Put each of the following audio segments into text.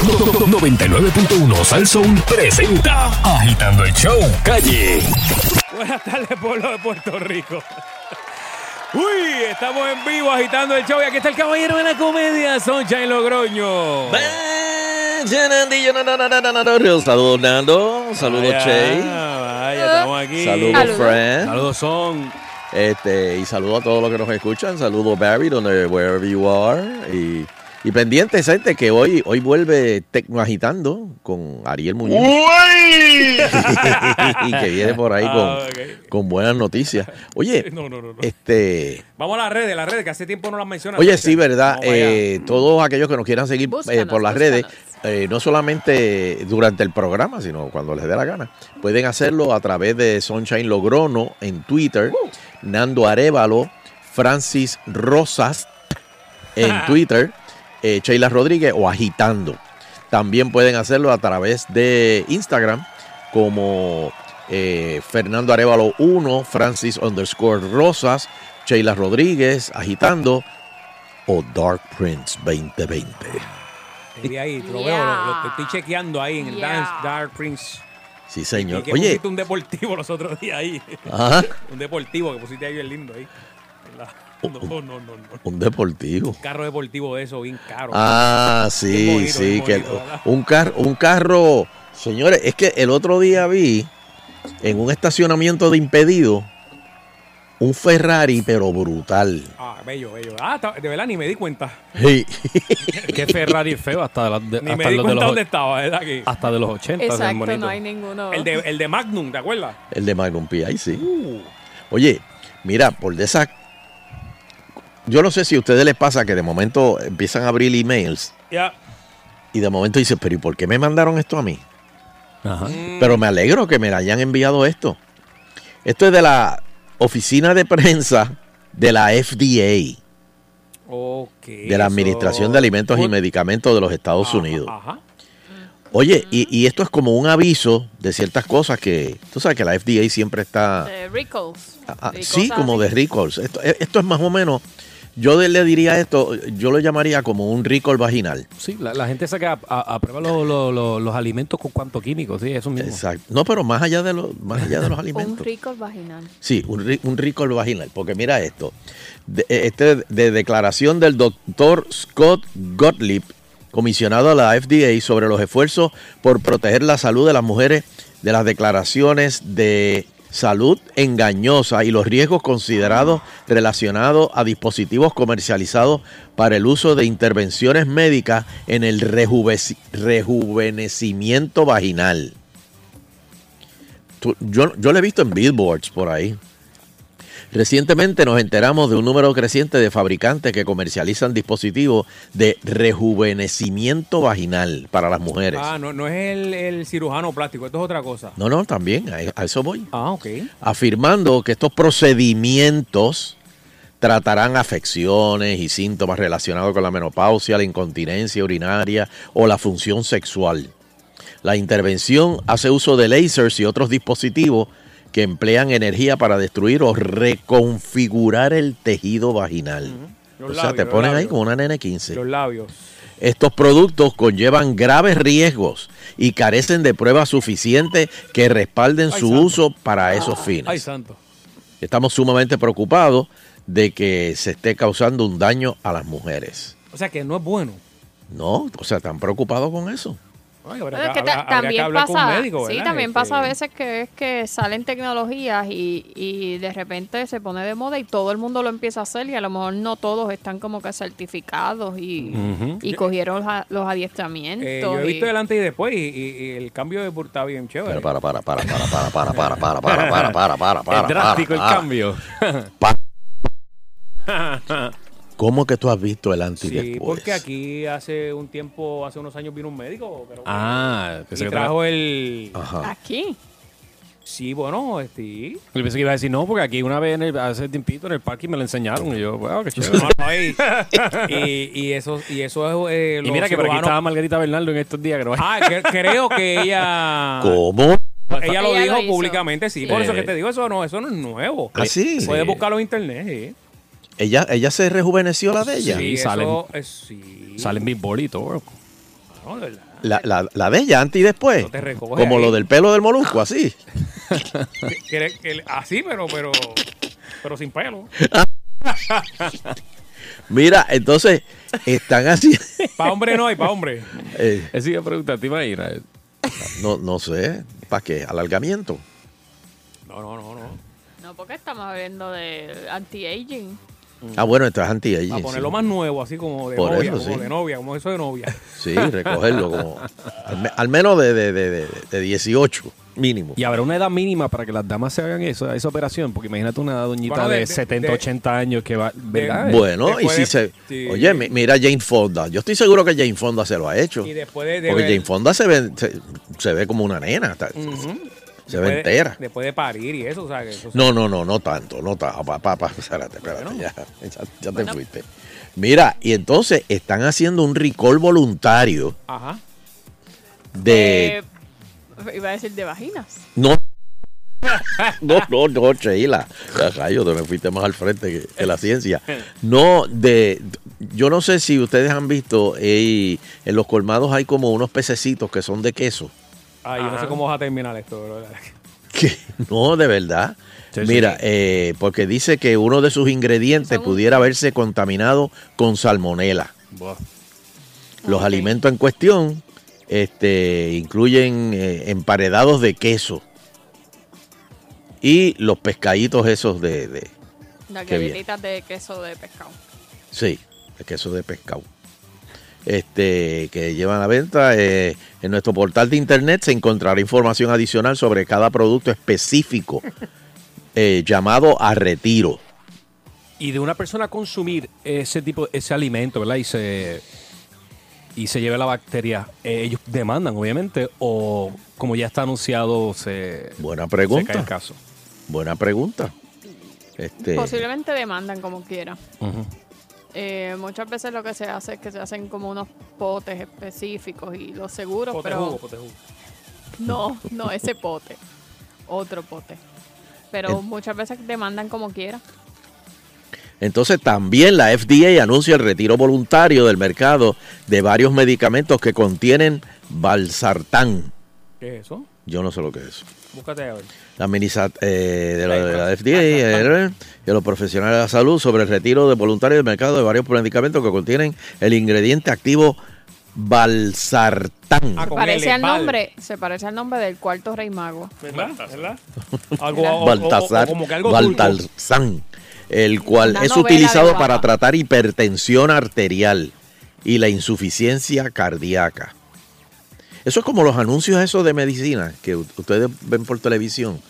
99.1 Sal Soul presenta Agitando el Show Calle. Buenas tardes, pueblo de Puerto Rico. Uy, estamos en vivo agitando el show y aquí está el caballero de la comedia, Sunshine Logroño. Saludos Nando, saludos Che, Vaya, estamos aquí. saludos Saludos. Fran, Saludos son. este, y saludos a todos los que nos escuchan, saludos Barry, donde wherever you are, y, y pendientes gente que hoy, hoy vuelve Tecno Agitando con Ariel Muñoz, y que viene por ahí Ah, con, con buenas noticias. Oye, No, no, no, no. este, Vamos a las redes, las redes, que hace tiempo no las mencionas. Oye, sí, ¿verdad? Eh, todos aquellos que nos quieran seguir eh, por las búscanos. redes, eh, no solamente durante el programa, sino cuando les dé la gana, pueden hacerlo a través de Sunshine Logrono en Twitter, Uh. Nando Arevalo, Francis Rosas en Twitter, eh, Sheila Rodríguez o Agitando. También pueden hacerlo a través de Instagram como eh, Fernando Arevalo 1, Francis underscore Rosas, Sheila Rodríguez, Agitando o Dark Prince 2020. Te vi ahí, te lo Yeah. veo, lo, lo- te estoy chequeando ahí en el Yeah. Dance Dark Prince. Sí, Y señor. que Oye, pusiste un deportivo los otros días ahí. ajá, un deportivo que pusiste ahí bien lindo ahí. En la- No, no, no, no. un deportivo. Carro deportivo de eso, bien caro. Ah, sí, bonito, sí, que un carro, un carro, señores, es que el otro día vi en un estacionamiento de impedido un Ferrari, pero brutal. Ah, bello, bello. Ah, de verdad ni me di cuenta. Sí. que Ferrari feo hasta, de la- de- Ni hasta me di cuenta los, dónde estaba, ¿verdad? Que hasta de los 80 se ven Exacto, no hay ninguno. el, de, el de Magnum, ¿te acuerdas? El de Magnum P.I., sí. Uh, Oye, mira, por de esa... Yo no sé si a ustedes les pasa que de momento empiezan a abrir emails y de momento dicen, pero ¿y por qué me mandaron esto a mí? Ajá. Mm, Pero me alegro que me hayan enviado esto. Esto es de la oficina de prensa de la FDA, ok. de la Administración de Alimentos y Medicamentos de los Estados Unidos. Ajá. Oye, y, y esto es como un aviso de ciertas cosas que, tú sabes que la FDA siempre está... De Rickles. Ah, ah, sí, como de recalls. Esto, eh, esto es más o menos, yo le diría esto, yo lo llamaría como un recall vaginal. Sí, la, la gente saca a, a, a prueba los, los- los- los alimentos con cuanto químicos, sí, eso mismo. Exacto. No, pero más allá de, los más allá de los Un alimentos. rico vaginal. Sí, un, ri- un recall vaginal. Porque mira esto. De, eh, este de declaración del doctor Scott Gottlieb, comisionado a la FDA sobre los esfuerzos por proteger la salud de las mujeres de las declaraciones de salud engañosa y los riesgos considerados relacionados a dispositivos comercializados para el uso de intervenciones médicas en el rejuvenecimiento vaginal. Yo, yo lo he visto en billboards por ahí. Recientemente nos enteramos de un número creciente de fabricantes que comercializan dispositivos de rejuvenecimiento vaginal para las mujeres. Ah, no, no es el, el cirujano plástico, esto es otra cosa. No, no, también, a, a eso voy. Ah, ok. Afirmando que estos procedimientos tratarán afecciones y síntomas relacionados con la menopausia, la incontinencia urinaria o la función sexual. La intervención hace uso de lasers y otros dispositivos que emplean energía para destruir o reconfigurar el tejido vaginal. O sea, labios, te ponen ahí como una nene 15. Los labios. Estos productos conllevan graves riesgos y carecen de pruebas suficientes que respalden Ay, su santo. uso para esos fines. Ay, santo. Estamos sumamente preocupados de que se esté causando un daño a las mujeres. O sea que no es bueno. No, o sea, están preocupados con eso. Ay, Bueno, es que- también con pasa, un médico, sí, también Este, pasa a veces que es que salen tecnologías y, y de repente se pone de moda y todo el mundo lo empieza a hacer y a lo mejor no todos están como que certificados y, y cogieron los, adiestramientos. eh, yo he y- visto el antes y después y, y- y el cambio de bien chévere. Pero para, para, para, para, para, para, para, para, para, para, para, para, para, es drástico para, el cambio. ¿Cómo que tú has visto el antes y Sí, después? porque aquí hace un tiempo, hace unos años vino un médico. Pero, ah, pensé y que, trajo el... Ajá. Aquí. Sí, bueno, este... yo pensé que iba a decir no, porque aquí una vez en el- hace tiempito en el parque me lo enseñaron y yo, wow, qué chévere. no, no, y, y, y eso, y eso es... eh, y mira que por aquí estaba Margarita Bernardo en estos días, no Ah, que- creo que ella... ¿Cómo? Ella lo Ella dijo lo públicamente, sí. Sí. Por eso Eh. que te digo, eso no, eso no es nuevo. ¿Ah, sí? Puedes Sí. buscarlo en internet, sí. ¿Ella, ella se rejuveneció la de ella? Sí, eso salen- es- sí. Salen mis bolitos. No, de verdad. La, la, la de ella antes y después. No te Como ahí. lo del pelo del molusco, así. Que- que- que- así, pero, pero, pero sin pelo. Mira, entonces están así. Para hombre no hay, para hombre. eh, Esa iba a preguntar, ¿te imaginas? no, no sé. ¿Para qué? ¿Alargamiento? No, no, no, no. No, porque estamos hablando de anti-aging. Ah, bueno, esto es anti A ponerlo más nuevo, así como de Por novia, eso, como sí. de novia, como eso de novia. Sí, recogerlo como. Al, me- al menos de, de, de, de- de 18, mínimo. Y habrá una edad mínima para que las damas se hagan eso, esa operación, porque imagínate una doñita Bueno, de- de, de- 70, de- 80 años que va, ¿verdad? Bueno, y si de- se. sí. Oye, mi- mira Jane Fonda. Yo estoy seguro que Jane Fonda se lo ha hecho. Y después de, de Porque ver- Jane Fonda se ve, se, se ve como una nena. está- Ujú. Se Después ve de- entera. Después de parir y eso, o sea, que eso No, no, no, no tanto, no tanto. Papá, espérate, espérate, ya, ya, ya te Bueno. fuiste. Mira, y entonces están haciendo un recall voluntario Ajá. de... Eh, iba a decir de vaginas. No, no, no, no, Sheila. Rayo, te me fuiste más al frente que, que la ciencia. No, de... Yo no sé si ustedes han visto, eh, en los colmados hay como unos pececitos que son de queso. Ay, yo no sé cómo vas a terminar esto, bro. Que- no, de verdad. Sí, sí. Mira, eh, porque dice que uno de sus ingredientes pudiera haberse contaminado con salmonela. Los alimentos en cuestión este, incluyen eh, emparedados de queso y los pescaditos esos de, de- Las Qué galletitas de queso de pescado. sí, de queso de pescado. Este, que llevan a la venta eh, en nuestro portal de internet se encontrará información adicional sobre cada producto específico eh, llamado a retiro. Y de una persona consumir ese tipo, ese alimento, ¿verdad? Y se, y se lleve la bacteria, eh, ellos demandan, obviamente, o como ya está anunciado, se, Buena se cae pregunta. el caso. Buena pregunta. Este, Posiblemente demandan como quiera. Eh, muchas veces lo que se hace es que se hacen como unos potes específicos y los seguros, Pote pero jugo, pote jugo. no, no ese pote, otro pote. Pero En- muchas veces demandan como quiera. Entonces también la FDA anuncia el retiro voluntario del mercado de varios medicamentos que contienen valsartán. ¿Qué es eso? Yo no sé lo que es. Búscate a ver. La ministra eh, de, la, de la FDA eh, y los profesionales de la salud sobre el retiro de voluntario del mercado de varios medicamentos que contienen el ingrediente activo valsartán. Ah, Se parece L, al Val. nombre, se parece al nombre del cuarto rey mago. ¿Verdad? ¿Verdad? Algo, o- o- o- Baltasar, o algo el cual Una es utilizado para tratar hipertensión arterial y la insuficiencia cardíaca. Eso es como los anuncios esos de medicina que ustedes ven por televisión,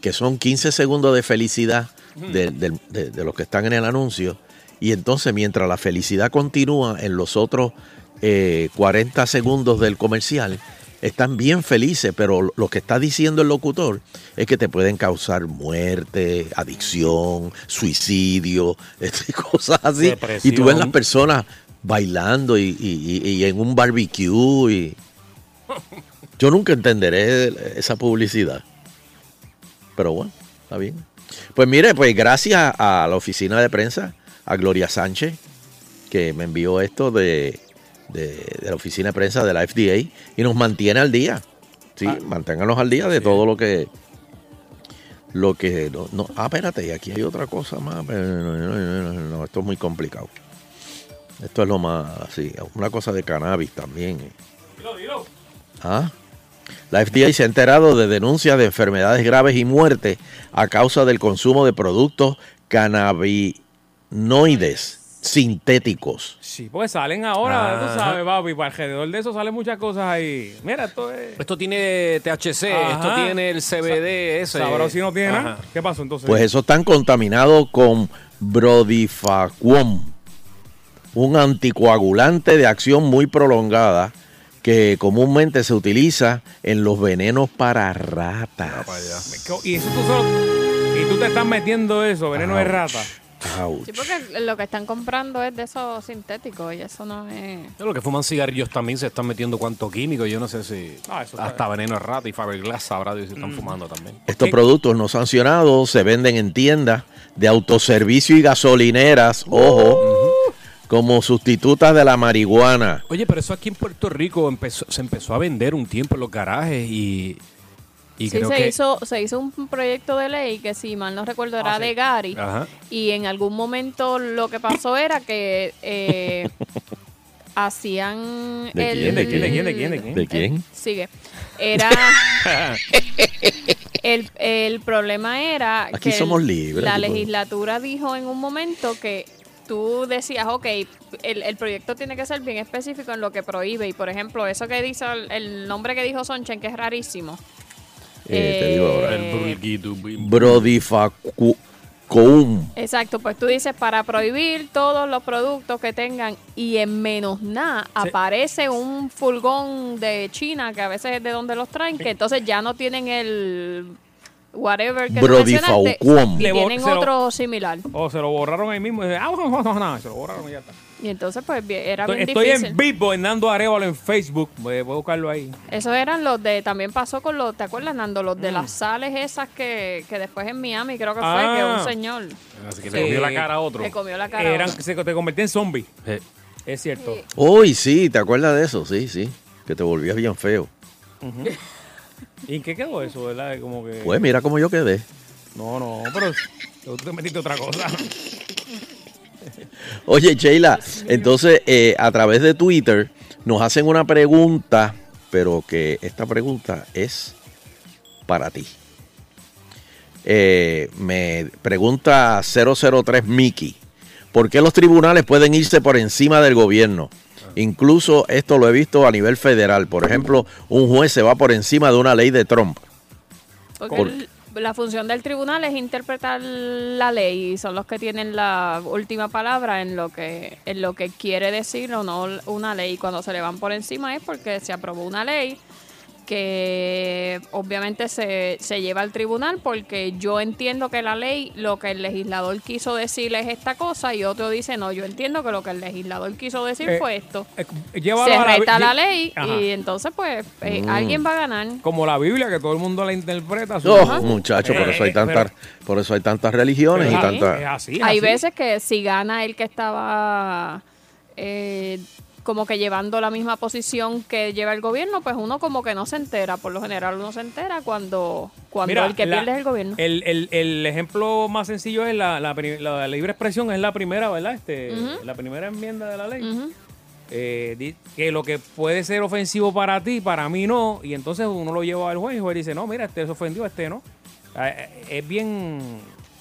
que son 15 segundos de felicidad de, de- de- de los que están en el anuncio, y entonces mientras la felicidad continúa en los otros eh, 40 segundos del comercial, están bien felices, pero lo que está diciendo el locutor es que te pueden causar muerte, adicción, suicidio, este, cosas así. Y tú ves las personas bailando y, y- y- y en un barbecue. Y... Yo nunca entenderé esa publicidad. Pero bueno, está bien. Pues mire, pues gracias a la oficina de prensa, a Gloria Sánchez, que me envió esto de, de- de la oficina de prensa de la FDA y nos mantiene al día. Sí, manténganos al día de todo lo que lo que no, no- ah espérate y aquí hay otra cosa más pero no, no, no, no, no, esto es muy complicado esto es lo más así una cosa de cannabis también Dilo, dilo. ¿Ah? La FDA se ha enterado de denuncias de enfermedades graves y muerte a causa del consumo de productos cannabinoides sintéticos. Sí, pues salen ahora, Ajá. tú sabes, papi, para alrededor de eso salen muchas cosas ahí. Mira, esto es... Esto tiene THC, Ajá. esto tiene el CBD, ese. Sabroso si no tiene nada. ¿Qué pasó entonces? Pues eso están contaminados con brodifacuón, un anticoagulante de acción muy prolongada que comúnmente se utiliza en los venenos para ratas. Y eso tú solo... Y tú te estás metiendo eso, veneno de rata. Ouch. Sí, porque lo que están comprando es de esos sintéticos y eso no es... Los que fuman cigarrillos también se están metiendo cuanto químico. Yo no sé si Ah, hasta veneno de rata y Faberglass sabrá si están fumando también. Estos ¿Qué? productos no sancionados se venden en tiendas de autoservicio y gasolineras, ojo, como sustitutas de la marihuana. Oye, pero eso aquí en Puerto Rico empezó, se empezó a vender un tiempo en los garajes y, y Sí, creo se, que... hizo, se hizo un proyecto de ley que, si mal no recuerdo, era Ah, sí. de Gary. Ajá. Y en algún momento lo que pasó era que eh, hacían. ¿De el- quién? ¿De quién? ¿De quién? ¿De quién? ¿De quién? ¿De quién? Sigue. Era. el, el problema era. Aquí que somos libres, La tipo. legislatura dijo en un momento que tú decías, ok, el, el proyecto tiene que ser bien específico en lo que prohíbe. Y por ejemplo, eso que dice el, el nombre que dijo Sonchen, que es rarísimo. Eh, te digo ahora. El bim. Brodifacoum. Exacto, pues tú dices para prohibir todos los productos que tengan y en menos nada aparece un furgón de China que a veces es de donde los traen, que entonces ya no tienen el whatever que mencionaste, Brodifauquum. y Le tienen se lo- otro similar. O se lo borraron ahí mismo. y dice, Ah, no, no, no, no, se lo borraron y ya está. Y entonces pues bien- era Estoy, bien estoy difícil. en vivo en Nando Arevalo en Facebook. Voy, voy a buscarlo ahí. Esos eran los de, también pasó con los, ¿te acuerdas, Nando? Los Mm. de las sales esas que, que después en Miami creo que fue, Ah. que un señor Así que se comió la cara a otro. le comió la cara. a Eran, otro. se, te convertí en zombie. Eh, Es cierto. Sí. Uy, sí, ¿te acuerdas de eso? Sí, sí. Que te volvías bien feo. ¿Y en qué quedó eso, verdad? Como que... Pues mira cómo yo quedé. No, no, pero tú te metiste otra cosa. Oye, Sheila, entonces eh, a través de Twitter nos hacen una pregunta, pero que esta pregunta es para ti. Eh, me pregunta 003 Mickey, ¿por qué los tribunales pueden irse por encima del gobierno? Incluso esto lo he visto a nivel federal. Por ejemplo, un juez se va por encima de una ley de Trump. Porque Por- el- la función del tribunal es interpretar la ley y son los que tienen la última palabra en lo que en lo que quiere decir o no una ley. Cuando se le van por encima es porque se aprobó una ley que obviamente se, se lleva al tribunal porque yo entiendo que la ley, lo que el legislador quiso decir es esta cosa y otro dice, no, yo entiendo que lo que el legislador quiso decir Eh, fue esto. Eh, Se la- reta la ley Ajá. y entonces pues eh, Mm. alguien va a ganar. Como la Biblia, que todo el mundo la interpreta. Oh, muchachos, por Eh, eso hay tantas, por eso hay tantas religiones y tantas. Hay así. veces que si gana el que estaba eh, como que llevando la misma posición que lleva el gobierno, pues uno como que no se entera. Por lo general uno se entera cuando, cuando Mira, el que la- pierde es el gobierno. El, el- el ejemplo más sencillo es la, la, la libre expresión, es la primera, ¿verdad? Este. La primera enmienda de la ley. Eh, que lo que puede ser ofensivo para ti, para mí no, y entonces uno lo lleva al juez y el juez dice, no, mira, este es ofendido, este no. Eh, eh, Es bien,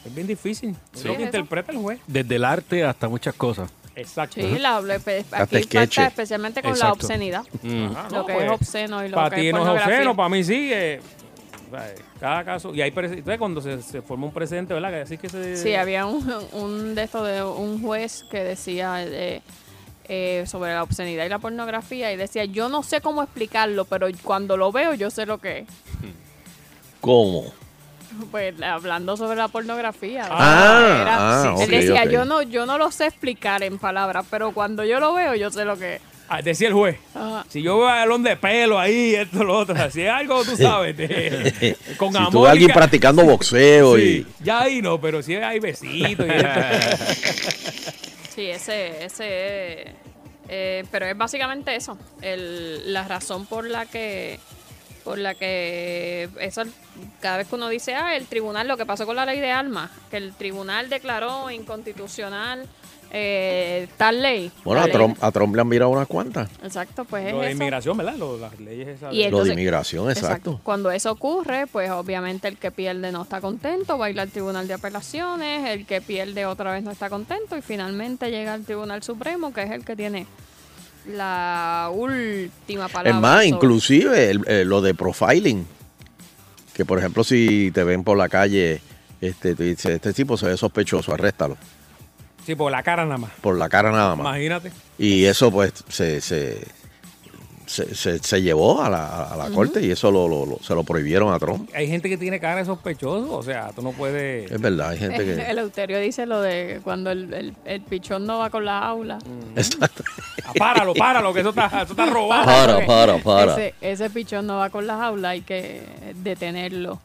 es bien difícil. Es lo que interpreta el juez. desde el arte hasta muchas cosas. Exacto. Sí, la, aquí falta especialmente con la obscenidad. Ajá, Lo no, que pues, es obsceno y lo Para que ti es no es obsceno, para mí sí. eh, sea, cada caso. Y hay entonces cuando se, se forma un precedente, ¿verdad? Que así que se. Sí, había un, un de estos de un juez que decía eh, eh, sobre la obscenidad y la pornografía y decía, yo no sé cómo explicarlo, pero cuando lo veo yo sé lo que es. ¿Cómo? Pues hablando sobre la pornografía. Ah, Era- ah, él ok, decía, yo no, yo no lo sé explicar en palabras, pero cuando yo lo veo yo sé lo que es. Ah, decía el juez. Ajá. Si yo veo a balón de pelo ahí, esto, lo otro, si es algo, tú sabes, de- con Si amor. tú ves a y alguien ca- practicando boxeo Sí, y. ya ahí no, pero si hay besitos y. Sí, ese, ese, eh, pero es básicamente eso, el, la razón por la que, por la que eso, cada vez que uno dice, ah, el tribunal, lo que pasó con la ley de armas, que el tribunal declaró inconstitucional eh, tal ley. Bueno, a ley- Trump, a Trump le han virado unas cuantas. Exacto, pues es Lo de eso. inmigración, ¿verdad? Lo- las leyes esas. Y de- Lo de inmigración, exacto. Cuando eso ocurre, pues obviamente el que pierde no está contento, va a ir al Tribunal de Apelaciones, el que pierde otra vez no está contento y finalmente llega al Tribunal Supremo, que es el que tiene la última palabra. Es más, sobre- inclusive el- eh, lo de profiling. Que por ejemplo, si te ven por la calle, este, dices, este tipo se ve sospechoso, arréstalo. Sí, por la cara nada más. Por la cara nada más. Imagínate. Y eso pues se, se, se, se- se llevó a la, a la corte y eso lo, lo- lo- se lo prohibieron a Trump. Hay gente que tiene cara de sospechoso, o sea, tú no puedes. Es verdad, hay gente que... El Euterio dice lo de cuando el, el- el pichón no va con la aula. Exacto. Ah, páralo, páralo, que eso está, eso está robado. Para, para, para. Ese, ese pichón no va con las aulas, hay que detenerlo.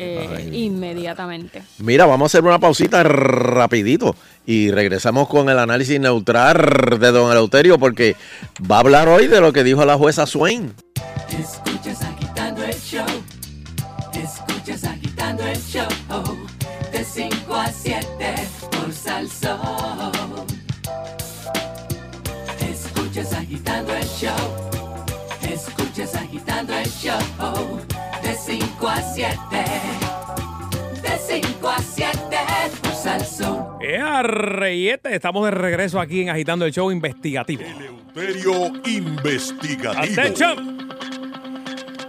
Eh, inmediatamente. Mira, vamos a hacer una pausita rapidito y regresamos con el análisis neutral de don Eleuterio porque va a hablar hoy de lo que dijo la jueza Swain. Escuchas agitando el show. Escuchas agitando el show. De 5 a 7 por Salsón. Escuchas agitando el show. Escuchas agitando el show. De 5 a 7. De 5 a 7 por Salsón. ¡Ea, reyete! Estamos de regreso aquí en Agitando el Show Investigativo. Eleuterio Investigativo. ¡Atención!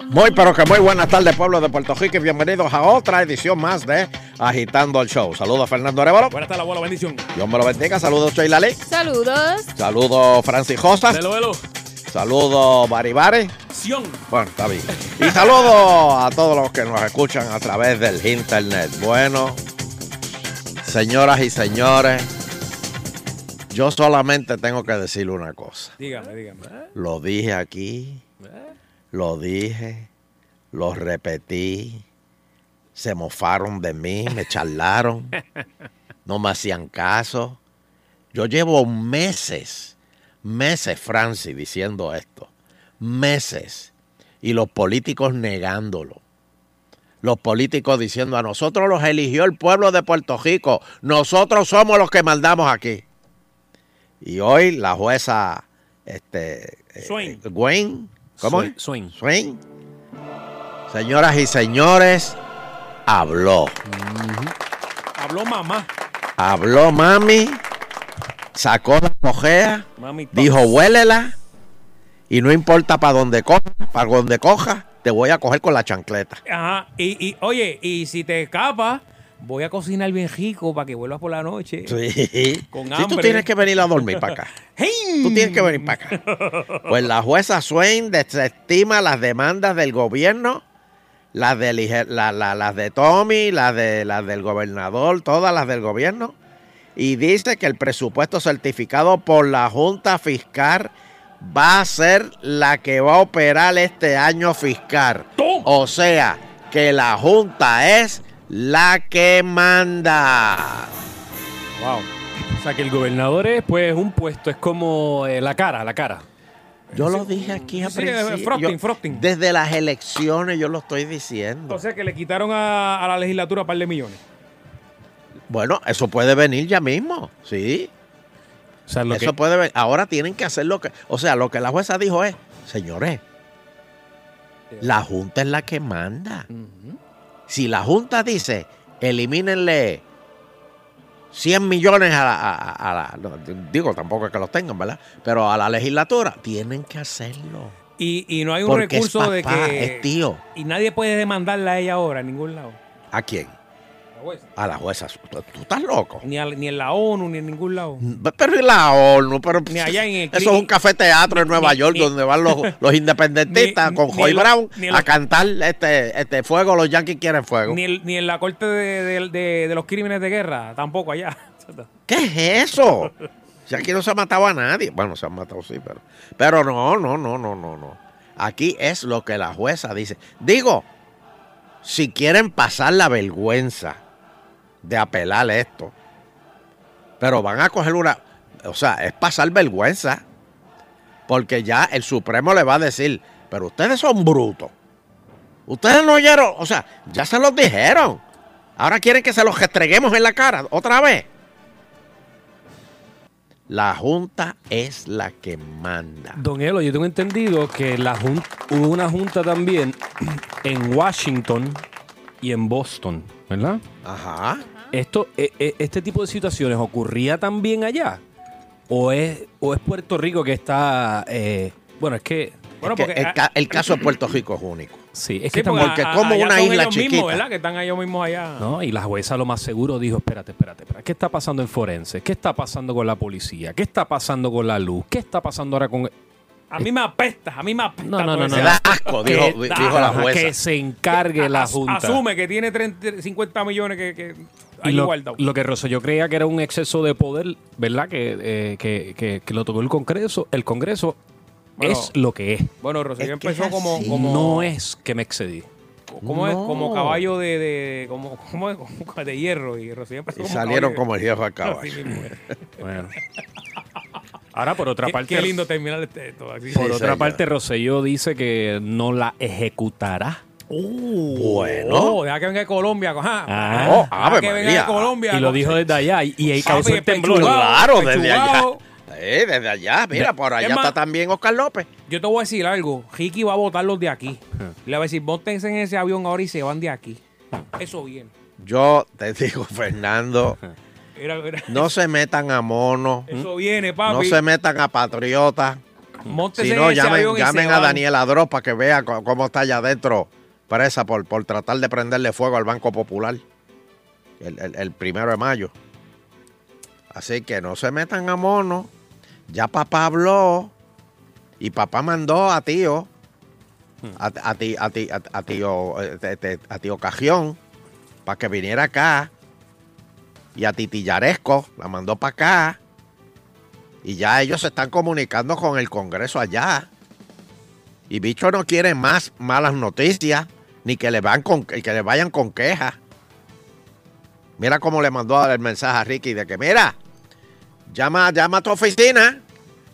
Muy pero que muy buenas tardes pueblo de Puerto Rico y bienvenidos a otra edición más de Agitando el Show. Saludos Fernando Arevalo. Buenas tardes, abuelo. Bendición. Dios me lo bendiga. Saludos Sheila Lee. Saludos. Saludos Francis Josa. Velo, velo. Saludos Baribari. Sion. Bueno, está bien. Y saludos a todos los que nos escuchan a través del internet. Bueno, señoras y señores, yo solamente tengo que decirle una cosa. Dígame, dígame. Lo dije aquí, lo dije, lo repetí, se mofaron de mí, me charlaron, no me hacían caso. Yo llevo meses, meses, Francis, diciendo esto, meses, y los políticos negándolo. Los políticos diciendo a nosotros los eligió el pueblo de Puerto Rico, nosotros somos los que mandamos aquí. Y hoy la jueza este, eh. Gwen, ¿cómo Swain, es? Swain. Swain. Señoras y señores, habló. Habló mamá. Habló mami, sacó la Tos. dijo huélela y no importa para donde coja, para donde coja, te voy a coger con la chancleta. Ajá. Y, y, oye, y si te escapas, voy a cocinar bien rico para que vuelvas por la noche. Sí. Con Sí, tú hambre. tienes que venir a dormir para acá. Tú tienes que venir para acá. Pues la jueza Swain desestima las demandas del gobierno, las de, lige- la- la- las de Tommy, las, de, las del gobernador, todas las del gobierno, y dice que el presupuesto certificado por la Junta Fiscal va a ser la que va a operar este año fiscal. O sea, que la Junta es la que manda. Wow. O sea, que el gobernador es pues un puesto, es como eh, la cara, la cara. Yo lo dije aquí a Sí, principio. frosting, Yo- frosting. Desde las elecciones yo lo estoy diciendo. O sea que le quitaron a, a la legislatura un par de millones. Bueno, eso puede venir ya mismo, sí. O sea, lo eso que, puede venir. Ahora tienen que hacer lo que... O sea, lo que la jueza dijo es, señores, la Junta es la que manda. Si la Junta dice, elimínenle 100 millones a la... a- a- a la- no, digo, tampoco es que los tengan, ¿verdad? Pero a la legislatura tienen que hacerlo. Y, y no hay un Porque es recurso de que. es tío. Y nadie puede demandarla a ella ahora en ningún lado. ¿A quién? La jueza. A la jueza. ¿Tú, tú estás loco? Ni, en la ONU, ni en ningún lado. Pero y la ONU, pero Ni allá en el eso es un café teatro en Nueva ni- York ni- donde van los, los independentistas con Joy Brown a cantar este, este fuego, los yankees quieren fuego. Ni, el- ni en la corte de, de- de- de los crímenes de guerra, tampoco allá. ¿Qué es eso? Si aquí no se ha matado a nadie. Bueno, se han matado sí, pero. Pero no, no, no, no, no, no. Aquí es lo que la jueza dice. Digo, si quieren pasar la vergüenza de apelar esto, pero van a coger una. O sea, es pasar vergüenza. Porque ya el Supremo le va a decir, pero ustedes son brutos. Ustedes no oyeron, o sea, ya se los dijeron. Ahora quieren que se los restreguemos en la cara otra vez. La Junta es la que manda. Don Elo, yo tengo entendido que la jun- hubo una junta también en Washington y en Boston, ¿verdad? Ajá. Esto, e- e- ¿Este tipo de situaciones ocurría también allá? ¿O es, o es Puerto Rico que está... eh, bueno, es que... Bueno, Es que porque. el, ca- el caso de Puerto Rico es único. Sí, es que porque como allá una son isla ellos chiquita. Mismos, ¿verdad? Que están ellos mismos allá. ¿no? Y la jueza lo más seguro dijo, espérate, espérate, espérate, ¿qué está pasando en forense? ¿Qué está pasando con la policía? ¿Qué está pasando con la luz? ¿Qué está pasando ahora con...? A mí me apesta, a mí me apesta. No, no, no, Me da asco, dijo, Que- dijo la jueza. Que se encargue la As- Junta. Asume que tiene 30, 50 millones que, que Y hay lo, guardado. lo que Rosselló creía que era un exceso de poder, ¿verdad? Que, eh, que, que- que lo tocó el Congreso. El Congreso Bueno, es lo que es. Bueno, Rosselló empezó como. No es que me excedí. es? No. como caballo de, de como, como, como de hierro y Y como salieron caballo como el hierro a caballo. Bueno. Ahora, por otra Qué, parte, qué lindo terminar este, esto así. por Sí, otra señor. parte, Rosselló dice que no la ejecutará. Bueno. Oh, deja que venga de Colombia. Ajá. Ah. Oh, Deja Ave que venga María. de Colombia. Y lo dijo desde allá y, y ahí causó el temblor. Claro, desde allá. Eh, desde allá, mira, por allá Es más- está también Oscar López. Yo te voy a decir algo. Ricky va a votar los de aquí. Le va a decir, montense en ese avión ahora y se van de aquí. Eso bien. Yo te digo, Fernando, No se metan a mono, Eso viene, papi. no se metan a patriotas. Móntese Si no, llamen, llamen a. Daniel Adro para que vea cómo está allá adentro presa por, por tratar de prenderle fuego al Banco Popular el, el- el primero de mayo. Así que no se metan a mono. Ya papá habló y papá mandó a tío, a, a ti- a ti- a- tío, eh, a tío Cajión, para que viniera acá. Y a Titi Yaresco la mandó para acá. Y ya ellos se están comunicando con el Congreso allá. Y Bicho no quiere más malas noticias, ni que le, van con, que le vayan con quejas. Mira cómo le mandó el mensaje a Ricky de que, mira, llama, llama a tu oficina,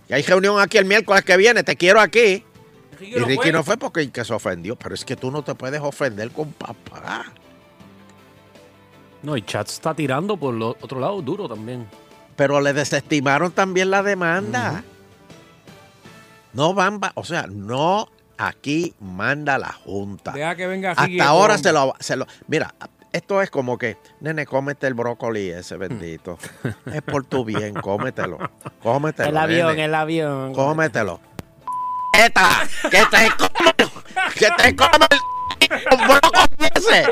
que hay reunión aquí el miércoles que viene, te quiero aquí. Ricky Y no Ricky fue. no fue porque que se ofendió, pero es que tú no te puedes ofender con papá. No, y Chat está tirando por el otro lado duro también. Pero le desestimaron también la demanda. No van, va- o sea, no aquí manda la Junta. Deja que venga Hasta ahora se lo, se lo. Mira, esto es como que, nene, cómete el brócoli ese bendito. es por tu bien, cómetelo. Cómetelo. nene. el avión. Cómetelo. ¡Eta! ¡Que te come! ¡Que te come el brócoli ese!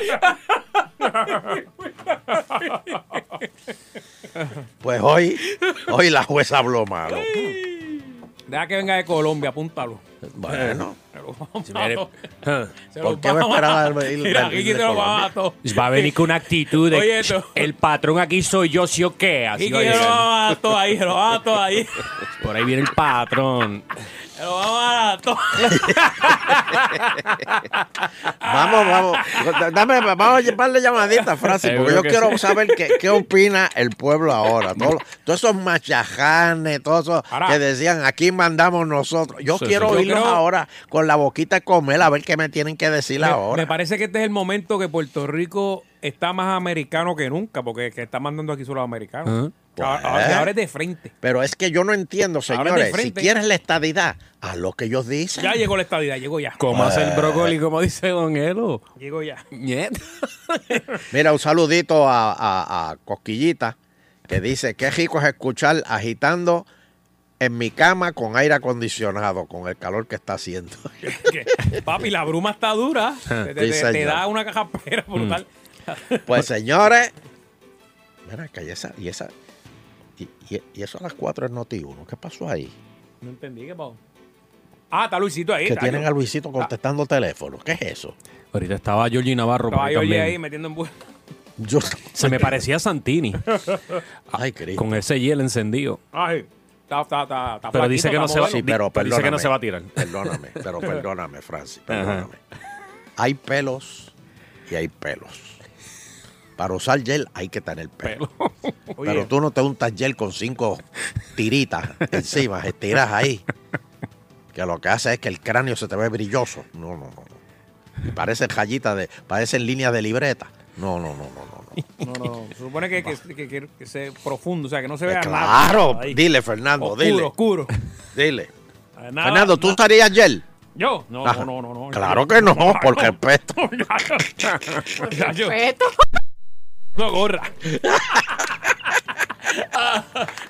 Pues hoy, hoy la jueza habló malo. Deja que venga de Colombia, apúntalo. Bueno, Si ¿Por qué me esperaba a- el- el- Mira, el- lo va Colombia? a todo. Va a venir con una actitud de Oye, esto. el patrón aquí soy yo, sí o qué. Así Ricky va a se lo ahí, lo ahí. Por ahí viene el patrón. Vamos a. Vamos, vamos. Dame, vamos a llevarle llamadita, Francis, porque yo quiero sí. saber qué, qué opina el pueblo ahora. Todos, todos esos machajanes, todos esos Ahora- que decían aquí mandamos nosotros. Yo Sí, quiero sí. Yo oírlos creo- ahora con la boquita de comer a ver qué me tienen que decir Me, ahora. me parece que este es el momento que Puerto Rico está más americano que nunca, porque que está mandando aquí son los americanos. Ahora, Pues. ahora- ahora es de frente. Pero es que yo no entiendo, señores. Si quieres la estadidad, haz lo que ellos dicen. Ya llegó la estadidad, llegó ya. ¿Cómo hace el brócoli, como dice Don Elo? Llegó ya. Mira, un saludito a, a- a Cosquillita, que dice, qué rico es escuchar agitando en mi cama con aire acondicionado, con el calor que está haciendo. Que, Papi, la bruma está dura. Te, te- Sí, te da una cajapera brutal. Pues señores, mira acá, y esa, y esa, y, y- y eso a las 4 es Noti 1. ¿Qué pasó ahí? No entendí qué pasó. Ah, está Luisito ahí. Que está tienen yo- a Luisito contestando teléfono. ¿Qué es eso? Ahorita estaba Georgie Navarro Estaba también. ahí metiendo en Yo, Se me parecía a Santini, ay, Cristo. con ese hielo encendido. Ay, está, está, está, está Pero dice que no se va. Sí, pero di- dice que no se va a tirar. Perdóname, pero perdóname, Francis, perdóname. Hay pelos y hay pelos. Para usar gel hay que tener pelo. Pero tú no te untas gel con cinco tiritas encima, estiras ahí. Que lo que hace es que el cráneo se te ve brilloso. No, no, no. no. Y parecen rayitas de, parecen líneas de libreta. No, no, no, no, no. no. no, no, Se supone que, que, que, que- que sea profundo, o sea, que no se vea Eh, nada. claro, Ahí. dile, Fernando, Oscuro, dile. oscuro. Dile. Nada- Fernando, ¿tú nada- usarías gel? ¿Yo? No, Ajá. no, no, no. Claro que no, porque el yo- Respeto. No gorra.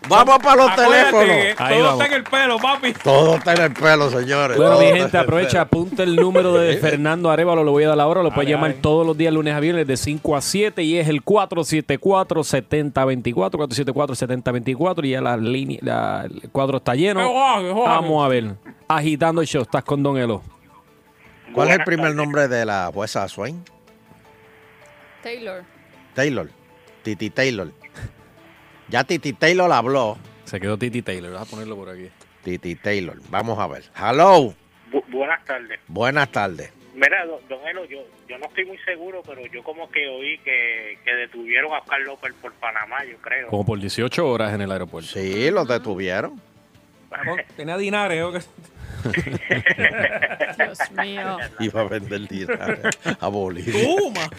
Vamos para los Acuérdate teléfonos. que Ahí todo vamos. está en el pelo, papi. Todo está en el pelo, señores. Bueno, Todo mi está en gente, el aprovecha, pelo. apunta el número de Fernando Arevalo, lo voy a dar ahora, lo puedes Dale, llamar dale. todos los días, lunes a viernes, de 5 a 7, y es el 474-7024, 474-7024, y ya la línea, la- el cuadro está lleno. Qué. Vamos a ver, agitando el show, estás con Don Elo. ¿Cuál es el primer nombre de la jueza Swain? Taylor. Taylor. Titi Taylor. Ya Titi Taylor habló. Se quedó Titi Taylor, vas a ponerlo por aquí. Titi Taylor. Vamos a ver. Hello. Bu- buenas tardes. Buenas tardes. Mira, don, don Elo, yo, yo no estoy muy seguro, pero yo como que oí que, que detuvieron a Oscar López por Panamá, yo creo. Como por 18 horas en el aeropuerto. Sí, los detuvieron. Tenía dinero. Dios mío. Iba a vender dinero a Bolivia. Toma.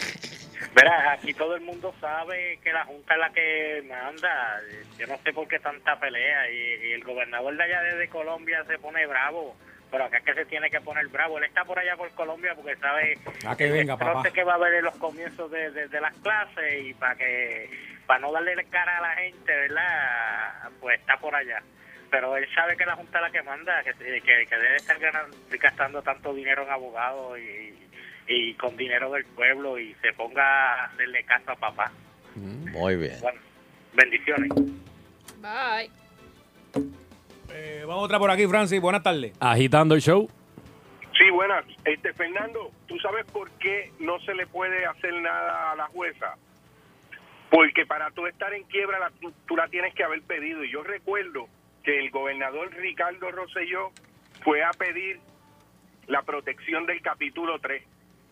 Mira, aquí todo el mundo sabe que la Junta es la que manda. Yo no sé por qué tanta pelea. Y, y el gobernador de allá desde Colombia se pone bravo. Pero acá es que se tiene que poner bravo. Él está por allá por Colombia porque sabe A que venga, el papá. que va a haber en los comienzos de, de- de las clases y para que para no darle la cara a la gente, ¿verdad? Pues está por allá. Pero él sabe que la Junta es la que manda, que, que, que debe estar ganando, gastando tanto dinero en abogados y, y con dinero del pueblo y se ponga a hacerle caso a papá. Muy bien. Bueno, bendiciones. Bye. Eh, vamos otra por aquí, Francis. Buenas tardes. Agitando el show. Sí, buenas. Este, Fernando, ¿tú sabes por qué no se le puede hacer nada a la jueza? Porque para tú estar en quiebra, la- tú, tú la tienes que haber pedido. Y yo recuerdo que el gobernador Ricardo Rosselló fue a pedir la protección del capítulo 3.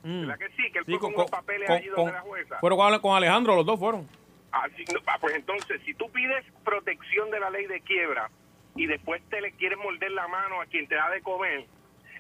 ¿Verdad que sí? Que él Sí, con- con, unos papeles con- allí donde con- la jueza. Fueron con, Alejandro, los dos fueron. Ah, ah, pues entonces, si tú pides protección de la ley de quiebra y después te le quieres morder la mano a quien te da de comer,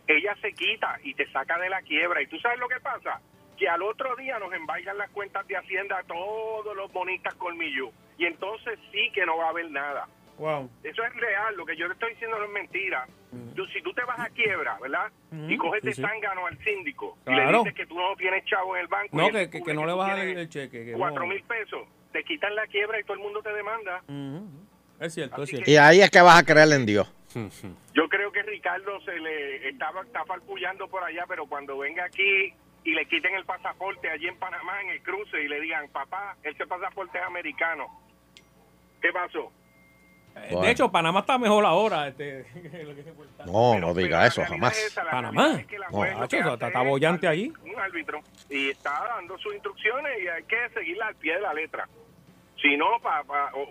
ella se quita y te saca de la quiebra. ¿Y tú sabes lo que pasa? Que al otro día nos embargan las cuentas de Hacienda a todos los bonitas colmillos. Y entonces sí que no va a haber nada. Wow. Eso es real, lo que yo le estoy diciendo no es mentira. Tú, si tú te vas a quiebra, ¿verdad? Y coges Sí, de sí. zángano al síndico y Claro. le dices que tú no tienes chavo en el banco. No, y que, no le vas a dar el cheque. Que cuatro no. mil pesos, te quitan la quiebra y todo el mundo te demanda. Ujú. Es cierto, es cierto. Y ahí es que vas a creer en Dios. Yo creo que Ricardo se le estaba está farfullando por allá, pero cuando venga aquí y le quiten el pasaporte allí en Panamá en el cruce y le digan, papá, ese pasaporte es americano. ¿Qué pasó? Bueno. De hecho, Panamá está mejor ahora. Este, lo que se puede- No, Pero- no diga eso jamás. es esa, la Panamá. es que No, está- bollante al- allí. Un árbitro y está dando sus instrucciones y hay que seguirla al pie de la letra. Si no, pa,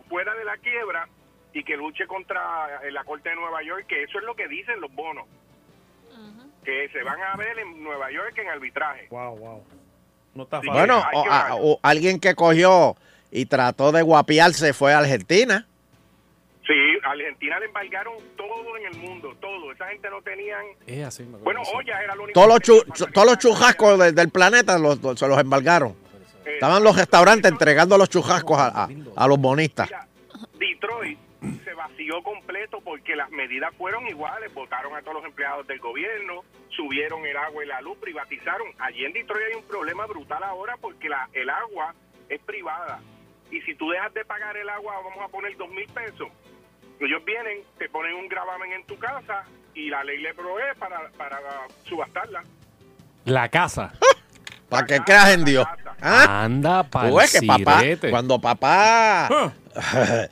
fuera de la quiebra y que luche contra eh, la Corte de Nueva York, que eso es lo que dicen los bonos, que se van a ver en Nueva York en arbitraje. Wow, wow. No está Sí, fácil. Bueno, o- a- o alguien que cogió y trató de guapiarse fue a Argentina. Argentina le embargaron todo en el mundo, todo. Esa gente no tenían... Es así, me Bueno. Ollas era lo único Todos los, chu- todos los de- del planeta los- los- se los embargaron. Eh, Estaban los restaurantes entregando los chujascos a, a- a los bonistas. Mira, Detroit se vació completo porque las medidas fueron iguales. Votaron a todos los empleados del gobierno, subieron el agua y la luz, privatizaron. Allí en Detroit hay un problema brutal ahora porque la, el agua es privada. Y si tú dejas de pagar el agua, vamos a poner dos mil pesos. Ellos vienen, te ponen un gravamen en tu casa y la ley le provee para, para subastarla. La casa. Para que creas en Dios. ¿Ah? Anda para ves que papá, cuando papá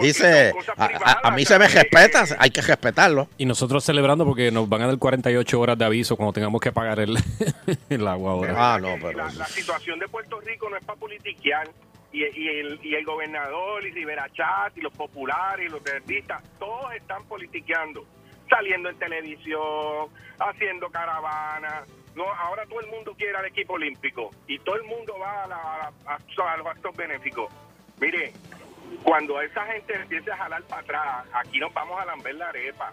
dice, a, a- mí se me respeta, hay que respetarlo. Y nosotros celebrando porque nos van a dar 48 horas de aviso cuando tengamos que pagar el, el agua ahora. Ah, no, pero La, la situación de Puerto Rico no es para politiquear. Y, y el, y el gobernador, y Rivera Chat, y los populares, y los verdistas, todos están politiqueando. Saliendo en televisión, haciendo caravanas. No, ahora todo el mundo quiere al equipo olímpico. Y todo el mundo va a, la- a- a los actos benéficos. Mire, cuando esa gente empiece a jalar para atrás, aquí nos vamos a lamber la arepa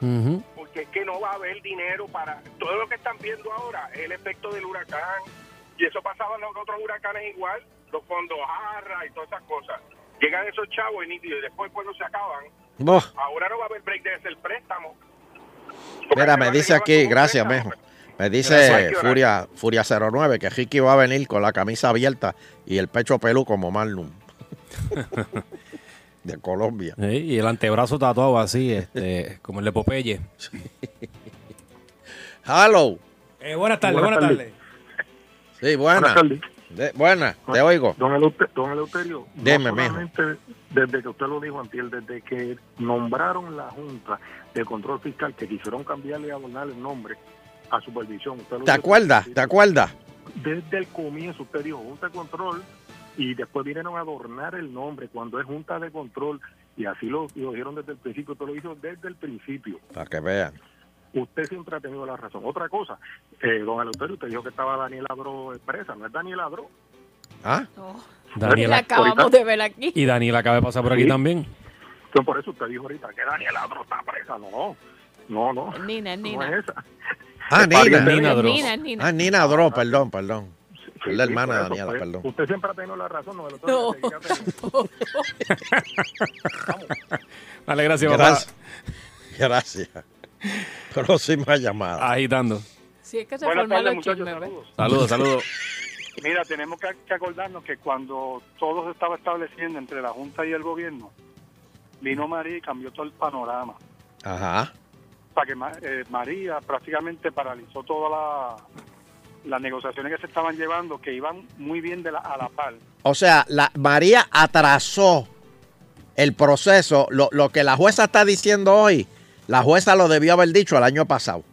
porque es que no va a haber dinero para todo lo que están viendo ahora es el efecto del huracán y eso pasaba en los otros huracanes igual los fondos jarra y todas esas cosas llegan esos chavos y y después cuando se acaban ahora no va a haber break de hacer préstamo mira, me dice aquí, gracias, préstamo. Mejo. Me dice. Furia, Furia 09 que Ricky va a venir con la camisa abierta y el pecho pelú como Marlon. de Colombia. Sí, y el antebrazo tatuado así, este, como el de Popeye. Hello. Eh, buenas tardes, Buenas buenas tardes. tardes. Sí, buena. Buenas tardes. De- buena, te oigo. Don, Eleute- don Eleuterio, Dime, no mijo. solamente desde que usted lo dijo antier, desde que nombraron la Junta de Control Fiscal, que quisieron cambiarle y adornar el nombre a supervisión. Usted lo ¿Te acuerdas? ¿Te acuerdas? Desde el comienzo usted dijo Junta de Control y después vinieron a adornar el nombre cuando es Junta de Control y así lo, lo dijeron desde el principio, usted lo hizo desde el principio. Para que vean. Usted siempre ha tenido la razón. Otra cosa, eh, don Eleuterio, usted dijo que estaba Daniel Adro expresa, ¿no es Daniel Adro? ¿Ah? La Daniela, acabamos de ver aquí. y Daniel acaba de pasar por aquí Sí. también. Entonces, por eso usted dijo ahorita que Daniel Adro está presa. No, no, no. Nina, es No Nina. es esa. Ah, Nina. Nina. Adro. Nina, es Nina. Ah, Nina Dro, perdón, perdón. Sí, Es la hermana de Daniela, pues, perdón. Usted siempre ha tenido la razón, don No. Siga teniendo. Dale, gracias, papá. Gracias. Gracias. Próxima llamada. Agitando. Si es que se Buenas tardes, muchachos. ¿ves? Saludos. Saludos, saludos. Mira, tenemos que, que acordarnos que cuando todo se estaba estableciendo entre la Junta y el gobierno, vino María y cambió todo el panorama. Ajá. Para que eh, María prácticamente paralizó todas la- las negociaciones que se estaban llevando, que iban muy bien de la, a la par. O sea, la María atrasó el proceso. Lo, lo que la jueza está diciendo hoy, la jueza lo debió haber dicho el año pasado.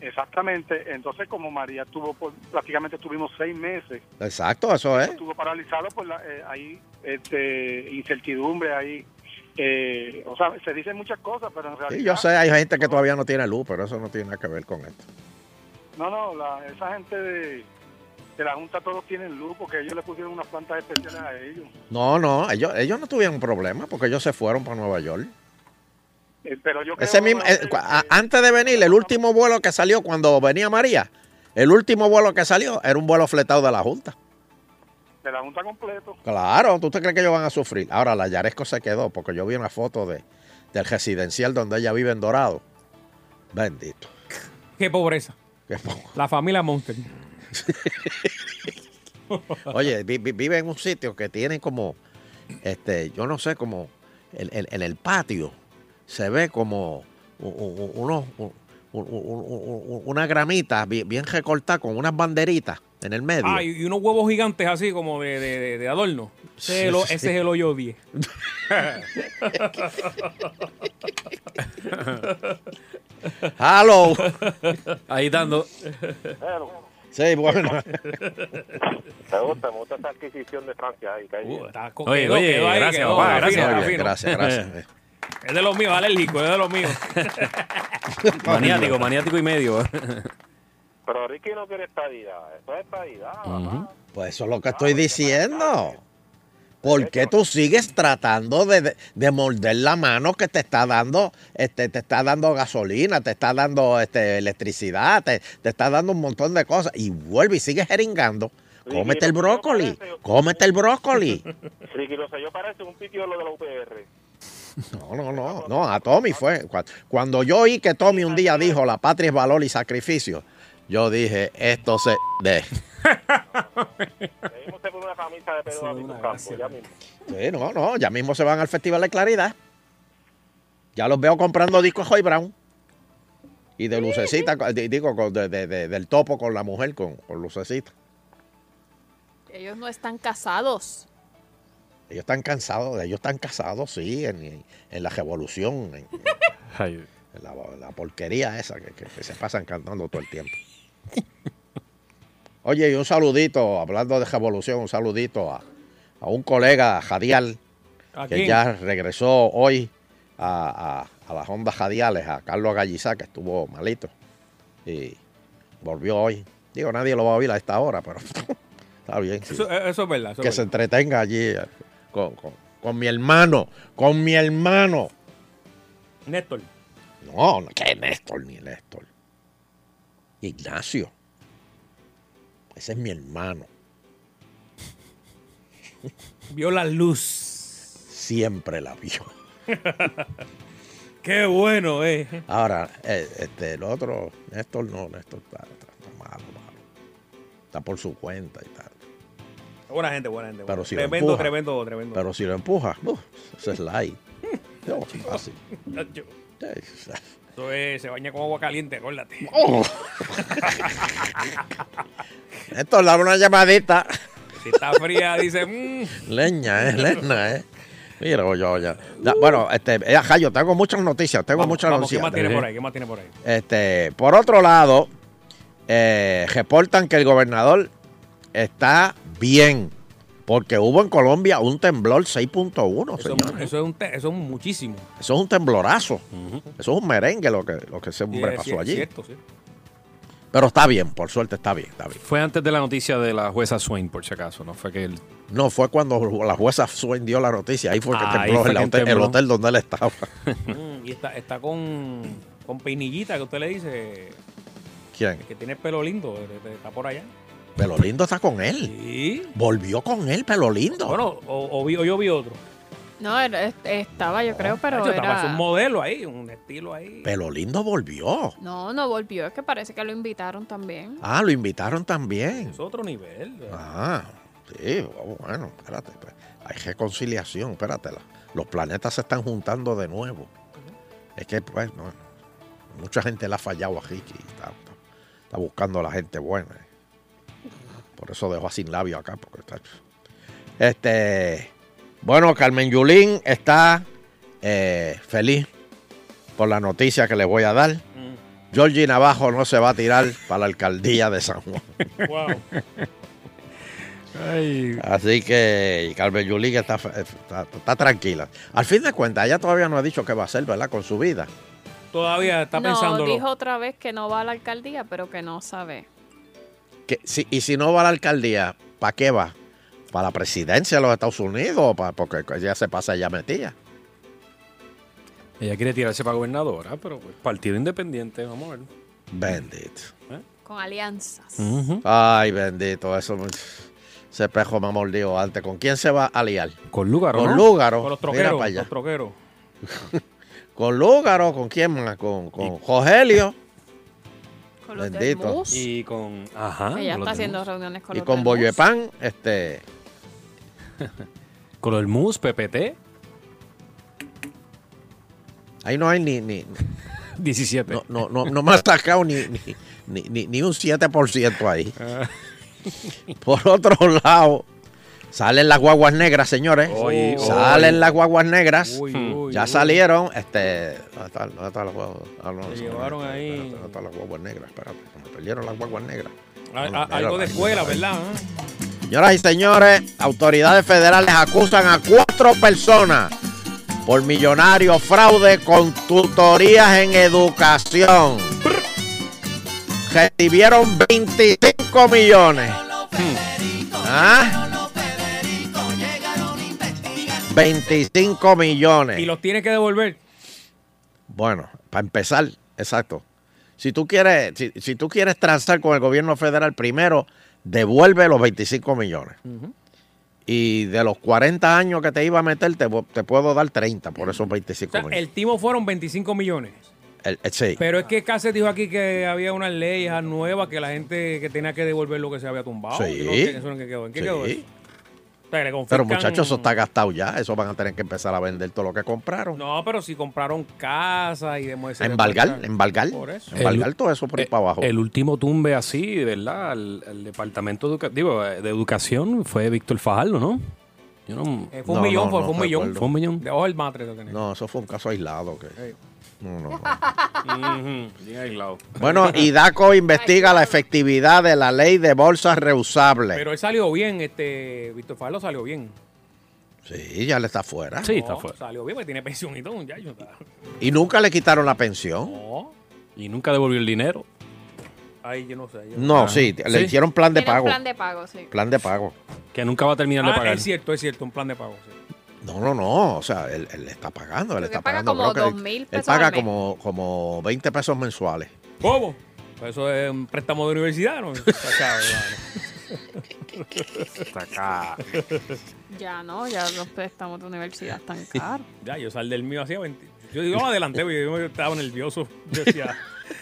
Exactamente. Entonces, como María tuvo, por- prácticamente estuvimos seis meses, Exacto, eso es. estuvo paralizado, pues la- eh, hay este, incertidumbre, hay, eh, o sea, se dicen muchas cosas, pero en realidad... Sí, yo sé, hay gente que todavía no tiene luz, pero eso no tiene nada que ver con esto. No, no, la- esa gente de, de la Junta todos tienen luz porque ellos le pusieron unas plantas especiales a ellos. No, no, ellos, ellos no tuvieron problema porque ellos se fueron para Nueva York. Pero yo Ese creo, mismo, eh, cua- a- antes de venir, el último vuelo que salió cuando venía María, el último vuelo que salió era un vuelo fletado de la Junta. de la Junta completo. Claro, ¿tú te crees que ellos van a sufrir? Ahora, la Yaresco se quedó porque yo vi una foto de, del residencial donde ella vive en Dorado. Bendito. Qué pobreza. Qué po- La familia Monster. Oye, vi- vi- vive en un sitio que tiene como, este, yo no sé, como en el patio se ve como unos- una gramita bi- bien recortada con unas banderitas en el medio. Ah, y unos huevos gigantes así como de, de- de- adorno. Ese, es el, Sí, ese sí. es el hoyo 10. ¡Halo! Agitando. Sí, bueno. Me gusta, me gusta esa adquisición de Francia ahí. Está co- Oye, quedó- oye, quedó ahí, gracias, quedó, papá, gracias. gracias, gracias. Es de los míos, alérgico, es de los míos. maniático, maniático y medio. Pero Ricky no quiere estadidad. Eso es estadidad. papá. Pues eso es lo que estoy diciendo. ¿Por qué tú sigues tratando de, de- de morder la mano que te está dando, este, te está dando gasolina, te está dando este, electricidad, te, te está dando un montón de cosas y vuelve y sigues jeringando? Cómete el brócoli, cómete el brócoli. Ricky lo sé, yo parece un pitiolo de la UPR. No, no, no, no, a Tommy fue. Cu- Cuando yo oí que Tommy un día dijo la patria es valor y sacrificio, yo dije, esto se... De. Sí, no, no, ya mismo se van al Festival de Claridad. Ya los veo comprando discos Joy Brown. Y de lucecita, digo, con- de- de- de- del topo con la mujer, con, con lucecita. Ellos no están casados. Ellos están cansados, ellos están casados, sí, en, en la revolución, en, la, la porquería esa que, que- que se pasan cantando todo el tiempo. Oye, y un saludito, hablando de revolución, un saludito a, a un colega Jadial, ¿A que ya regresó hoy a, a- a las ondas radiales, a Carlos Gallizá, que estuvo malito. Y volvió hoy. Digo, nadie lo va a oír a esta hora, pero está bien. sí. Eso, eso es verdad. eso que es se verdad. entretenga allí eh, con, con- con mi hermano, con mi hermano. Néstor. No, no, que Néstor ni Néstor. Ignacio. Ese es mi hermano. Vio la luz. Siempre la vio. Qué bueno, eh. Ahora, eh, este, el otro, Néstor no, Néstor está, está- está malo, malo. Está por su cuenta y tal. Buena gente, buena gente. Pero si tremendo, empuja. tremendo, tremendo. Pero si lo empuja, uf, ese es like. No, fácil. Eso es, se baña con agua caliente, acuérdate. Oh. Dame una llamadita. Si está fría, dice, mmm, Leña, eh, leña, eh. Mira, ya. Da- bueno, este, eh, ajá, yo tengo muchas noticias, tengo vamos, muchas vamos, ¿qué noticias. más tiene por ahí? ¿Qué más tiene por ahí? Este, por otro lado, eh, reportan que el gobernador está bien. Porque hubo en Colombia un temblor 6.1, Eso, señor. eso es un te- eso es muchísimo. Eso es un temblorazo. Eso es un merengue lo que, lo que ese hombre Sí, pasó sí, allí. Cierto, sí. Pero está bien, por suerte está bien, está bien. Fue antes de la noticia de la jueza Swain, por si acaso, ¿no? Fue que él... No, fue cuando la jueza Swain dio la noticia. Ahí fue que Ah, tembló fue el, que hotel, el hotel donde él estaba. Mm, y está, está con, con peinillita que usted le dice ¿Quién? que tiene el pelo lindo, eh, está por allá. Pelo Lindo está con él. Sí. Volvió con él, Pelo Lindo. Bueno, o, o vi- o yo vi otro. No, era- est- estaba, yo creo, pero Nacho, estaba- es era... un modelo ahí, un estilo ahí. Pelo Lindo volvió. No, no volvió, es que parece que lo invitaron también. Ah, lo invitaron también. Es otro nivel. Ah, sí, oh, bueno, espérate. pues, Hay reconciliación, espérate. la- Los planetas se están juntando de nuevo. Es que, pues, no, mucha gente le ha fallado a Ricky. Está, está- está buscando a la gente buena. Por eso dejó sin labio acá. Porque está, este, bueno, Carmen Yulín está eh, feliz por la noticia que le voy a dar. Georgie Navajo no se va a tirar para la alcaldía de San Juan. Wow. Así que Carmen Yulín está, está, está tranquila. Al fin de cuentas, ella todavía no ha dicho qué va a hacer, ¿verdad? Con su vida. Todavía está no, pensándolo. dijo otra vez que no va a la alcaldía, pero que no sabe. Que, si, y si no va a la alcaldía, ¿para qué va? ¿Para la presidencia de los Estados Unidos? o pa- porque ella se pasa ya metida. Ella quiere tirarse para gobernadora, pero pues, partido independiente, vamos a ver. Bendito. Con alianzas. Ay, bendito. Eso, ese pejo me ha mordido antes. ¿Con quién se va a liar? Con Lúgaro, Con ¿no? Lúgaro. Con los Mira troqueros. para allá. Los troqueros. Con Lúgaro, ¿con quién más? Con, con Rogelio. Con los Bendito. MUS. Y con... Ajá. los está haciendo MUS. reuniones con Y los con Bollo de MUS. Pan, este. Con el MUS, PPT. Ahí no hay ni. ni 17. no, no, no, no me ha sacado ni, ni, ni, ni- ni un 7% ahí. Por otro lado, salen las guaguas negras, señores. Salen las guaguas negras. Uy, uy, ya uy. salieron. Este, ¿dónde están dónde están las guaguas? Ah, no, Se llevaron ahí. ¿Dónde están las guaguas negras? Espérate, me perdieron las guaguas negras. A- No, a- mira, algo de escuela. ¿verdad? Ah. Señoras y señores, autoridades federales acusan a cuatro personas por millonario fraude con tutorías en educación. Recibieron 25 millones. ¿Ah? 25 millones. Y los tiene que devolver. Bueno, para empezar, exacto. Si tú quieres, si, si tú quieres transar con el gobierno federal, primero devuelve los 25 millones. Y de los 40 años que te iba a meter, te, puedo dar 30 por esos 25 O sea, millones. el timo fueron 25 millones. El- el- sí. Pero es que Cáceres dijo aquí que había unas leyes nuevas que la gente que tenía que devolver lo que se había tumbado. Sí. No eso en qué quedó. ¿En qué Sí. quedó eso? Pero muchachos, eso está gastado ya. Eso van a tener que empezar a vender todo lo que compraron. No, pero si compraron casa y demás. embargar, embargar. Por eso. Embargar El- todo eso por ahí eh, para abajo. El último tumbe así, ¿verdad? El, el departamento eh, de educación fue Víctor Fajardo, ¿no? Yo no... Eh, fue un No, millón, no, fue, no fue un millón. Fue un millón. Debajo del matre lo tenés. No, eso fue un caso aislado. Que... No, no, no. Bien aislado. Bueno, y DACO investiga la efectividad de la ley de bolsas reusables. Pero él salió bien, este Víctor Falo salió bien. Sí, ya le está fuera. Sí, No, está fuera. Salió bien, porque tiene pensión y todo, muchacho. Y nunca le quitaron la pensión. No, Y nunca devolvió el dinero. ahí yo no sé. yo- No, sí, le Sí. hicieron plan de pago. plan de pago, sí. Plan de pago. Que nunca va a terminar de Ah, pagar. es cierto, es cierto, un plan de pago. sí. No, no, no. O sea, él, él está pagando. Él Creo que está paga pagando. como creo que 2.000 Él pesos paga al mes. como, como 20 pesos mensuales. ¿Cómo? Pues Eso es un préstamo de universidad, ¿no? Está chavo, Está acá. Ya no, ya los préstamos de universidad están caros. Ya, yo salí del mío hacía 20. Yo digo, adelante, porque yo estaba nervioso. Yo decía,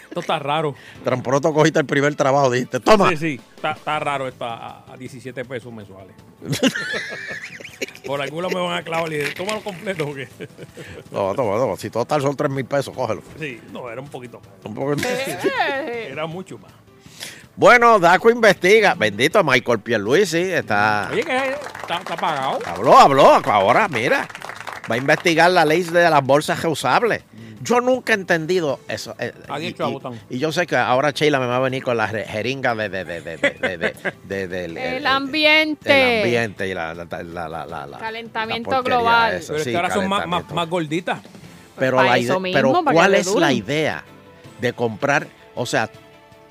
esto está raro. Tan pronto cogiste el primer trabajo, dijiste, toma. Sí, sí, está, está raro esto a, a 17 pesos mensuales. Por alguno me van a clavar y dije, tómalo completo porque... No, toma, toma. Si total son 3 mil pesos, cógelo. Sí, no, era un poquito más. Un poco- Era mucho más. Bueno, DACO investiga. Bendito Michael Pierluisi está... Oye, que está, está pagado. Habló, habló. Ahora, mira. Va a investigar la ley de las bolsas reusables. Yo nunca he entendido eso. eh, y, y- y yo sé que ahora Sheila me va a venir con la jeringa de, de, de, de, de- de- de- de- del- El el- ambiente. el ambiente y la, la, la, la, la- la- Calentamiento global. esa. Pero Sí, ahora son más, más, gorditas. Pero, la eso ide- mismo, pero ¿cuál es la idea de comprar? O sea,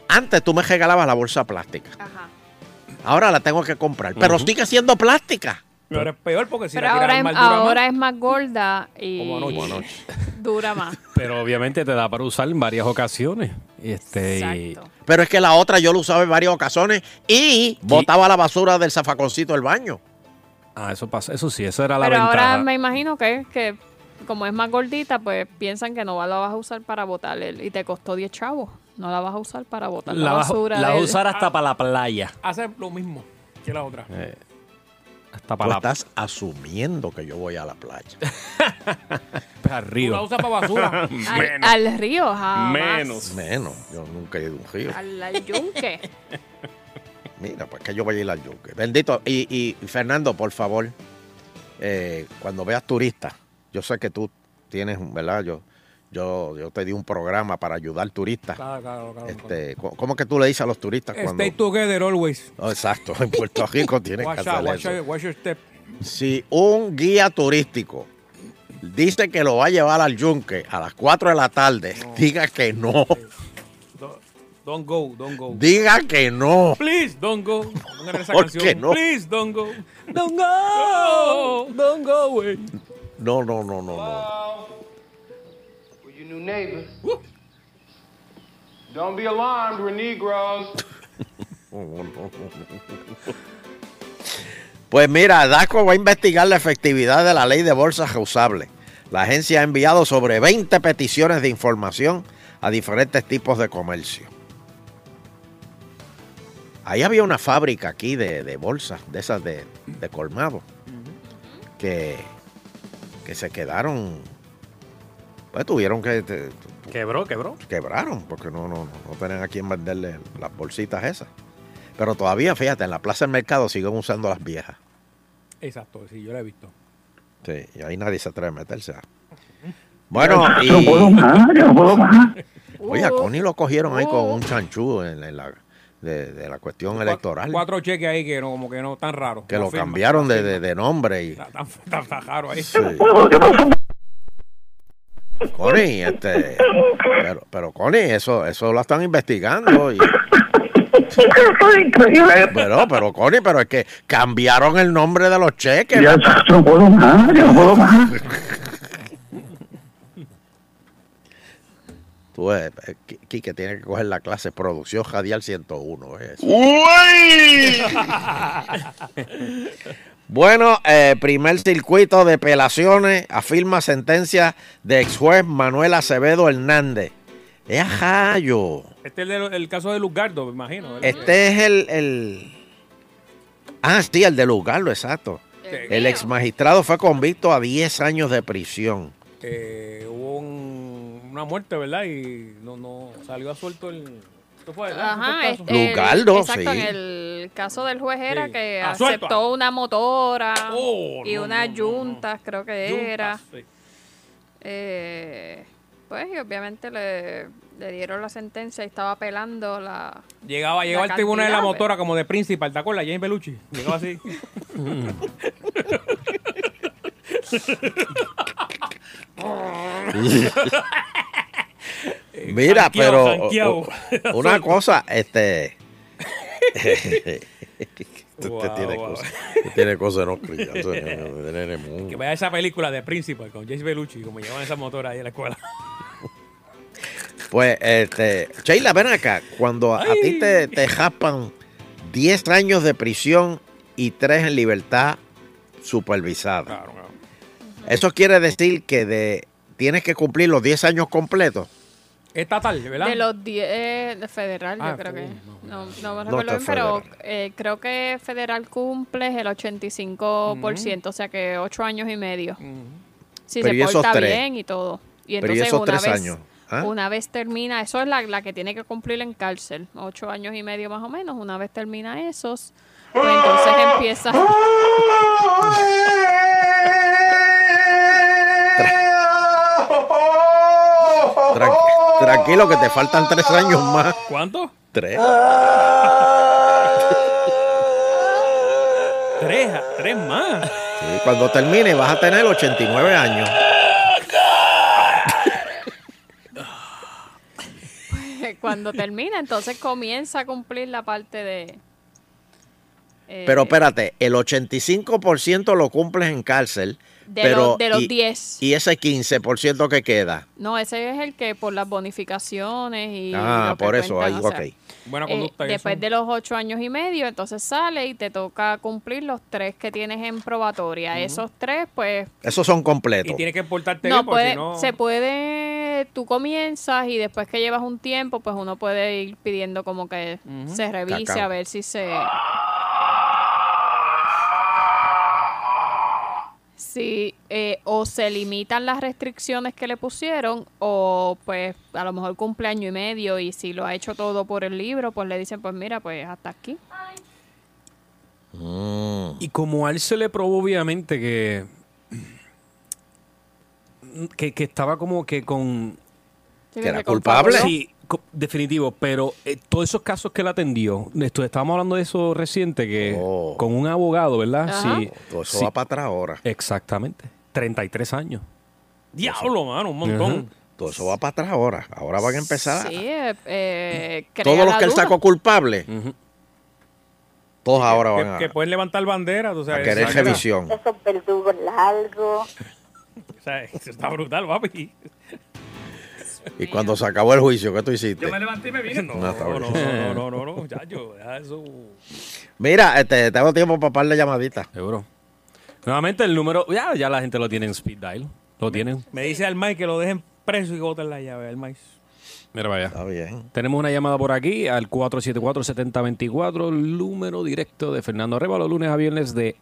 antes tú me regalabas la bolsa plástica. Ajá. Ahora la tengo que comprar. Pero sigue siendo plástica. Pero es peor porque si Pero la tiras ahora, es, mar dura más. ahora es más gorda y Como anoche. dura más. Pero obviamente te da para usar en varias ocasiones. Este, y- Exacto. Pero es que la otra yo la usaba en varias ocasiones y botaba la basura del zafaconcito del baño. ah, eso pasa. Eso sí, esa era la Pero ventaja. ahora me imagino que, que como es más gordita, pues piensan que no la vas a usar para botar el, y te costó 10 chavos. No la vas a usar para botar la, la vas, basura. la vas a del- usar hasta para la playa. Hace lo mismo que la otra. Eh, hasta Tú la estás asumiendo que yo voy a la playa. Tú la arriba. usas para basura. al, al río, jamás. Menos, yo nunca he ido a un río. Al, al yunque. Mira, pues que yo voy a ir al yunque. Bendito. Y, y, Fernando, por favor, eh, cuando veas turistas, yo sé que tú tienes, ¿verdad? Yo, yo, yo te di un programa para ayudar turistas. Claro, claro, claro. Este, ¿cómo- ¿Cómo que tú le dices a los turistas cuando... Stay together always. Oh, exacto, en Puerto Rico tienes que Watch hacer watch, eso. watch your step. Si un guía turístico dice que lo va a llevar al yunque a las 4 de la tarde, diga que no. Don't- go, don't go. Diga que no. Please, don't go. Pongan esa ¿Por canción. qué no? Please, don't go. Don't go, don't go away. No, no, no, no, no. We're your new neighbors. Don't be alarmed, we're Negroes. Pues mira, DACO va a investigar la efectividad de la ley de bolsas reusables. La agencia ha enviado sobre 20 peticiones de información a diferentes tipos de comercio. Ahí había una fábrica aquí de, de bolsas, de esas de, de colmado, que, que se quedaron, pues tuvieron que, te- Quebró, quebró. quebraron, porque no, no, no, no tenían a quién venderle las bolsitas esas. Pero todavía, fíjate, en la plaza del mercado siguen usando las viejas. Exacto, sí, yo la he visto. Sí, y ahí nadie se atreve a meterse. Bueno, y... No puedo más, yo no puedo más. Oye, a Connie lo cogieron ahí con un chanchú en, en la, de, de la cuestión electoral. Cuatro cheques ahí que no, como que no tan raros. Que No lo cambiaron de, de- de nombre. Y, tan, tan- tan raro ahí. Sí. Connie, este, pero, pero Connie, eso, eso lo están investigando. Y, pero, pero Connie, pero es que cambiaron el nombre de los cheques. Ya, no puedo más, yo no puedo más. Tú, eh, Qui- Quique tiene que coger la clase Producción Radial 101. ¿eh? Bueno, eh, primer circuito de apelaciones afirma sentencia de ex juez Manuel Acevedo Hernández. ¡Es rayo! Este es el, el caso de Luzgardo, me imagino. ¿verdad? Este es el, el- Ah, sí, el de Lugarlo, exacto. El ex magistrado fue convicto a 10 años de prisión. Eh, hubo un- una muerte, ¿verdad? Y no, no salió a suelto el. ¿Esto fue, verdad? Ajá, ¿Esto fue el? Lugardo, exacto, sí. en el caso del juez era Sí. que Ah, suelta. aceptó una motora Oh, y no, unas no, no, yuntas, creo que era. sí. Eh, pues y obviamente le, le dieron la sentencia y estaba apelando la... Llegaba, llegaba La al tribunal de la motora como de principal, ¿te acuerdas? James Belucci. Llegaba así. Mira, Janqueado, pero janqueado. o- o- una cosa, este. Usted Wow, tiene wow. cosas. Usted tiene cosas no mundo. Que vea esa película de Principal con James Belucci, como llevaban esa motora ahí en la escuela. Pues, este, Sheila, ven acá. Cuando a, a ti te, te jaspan 10 años de prisión y 3 en libertad supervisada. Claro, claro. Eso quiere decir que de tienes que cumplir los 10 años completos. Estatal, ¿verdad? De los 10 eh, de federal, Ah, yo creo que. No, no me recuerdo bien, pero eh, creo que federal cumple el 85%, o sea que 8 años y medio. Si Pero ¿y se porta tres? bien y todo. Y Pero ¿y entonces esos una tres vez, años? ¿Ah? una vez termina, eso es la, la que tiene que cumplir en cárcel, 8 años y medio más o menos. Una vez termina esos, pues entonces empieza. Tran- tranquilo, que te faltan tres años más. ¿Cuánto? Tres. Tres, tres más. Sí, cuando termine vas a tener 89 años. Cuando termina, entonces comienza a cumplir la parte de... eh, Pero espérate, el 85% lo cumples en cárcel. De pero, los- de los y- 10. Y ese 15% que queda. No, ese es el que por las bonificaciones y... Ah, lo que por eso, ahí, cuentan, o sea, ok. Buena eh, conducta. y después de los ocho años y medio, entonces sale y te toca cumplir los tres que tienes en probatoria. Esos tres, pues... Esos son completos. Y tienes que portarte No, bien porque puede, si no... se puede, tú comienzas y después que llevas un tiempo, pues uno puede ir pidiendo como que se revise Cacao. a ver si se... Si eh, o se limitan las restricciones que le pusieron o pues a lo mejor cumple año y medio y si lo ha hecho todo por el libro, pues le dicen pues mira, pues hasta aquí. Y como a él se le probó obviamente que, que, que estaba como que con... Sí, Que era culpable. Sí, definitivo, pero eh, todos esos casos que él atendió, esto, estábamos hablando de eso reciente, que con un abogado, ¿verdad? Sí, Todo eso sí. va para atrás ahora. Exactamente. 33 años. Diablo, mano, un montón. Todo eso va para atrás ahora. Ahora van a empezar. Sí, eh, eh, Todos los que él sacó culpable. Todos ahora Que, van a, que pueden levantar bandera, tú sabes. a querer revisión. Esos verdugos largos. O sea, eso está brutal, papi. Y cuando se acabó el juicio, ¿qué tú hiciste? Yo me levanté y me vine. No, No, no, no, no, no, no, eso. Mira, este, tengo tiempo para darle llamadita. Seguro. Nuevamente el número, ya, ya la gente lo tiene en speed dial. Lo tienen. Me dice al Mike que lo dejen preso y que boten la llave al Mike. Mira, vaya. Está bien. Tenemos una llamada por aquí al 474-7024, el número directo de Fernando Arevalo, lunes a viernes de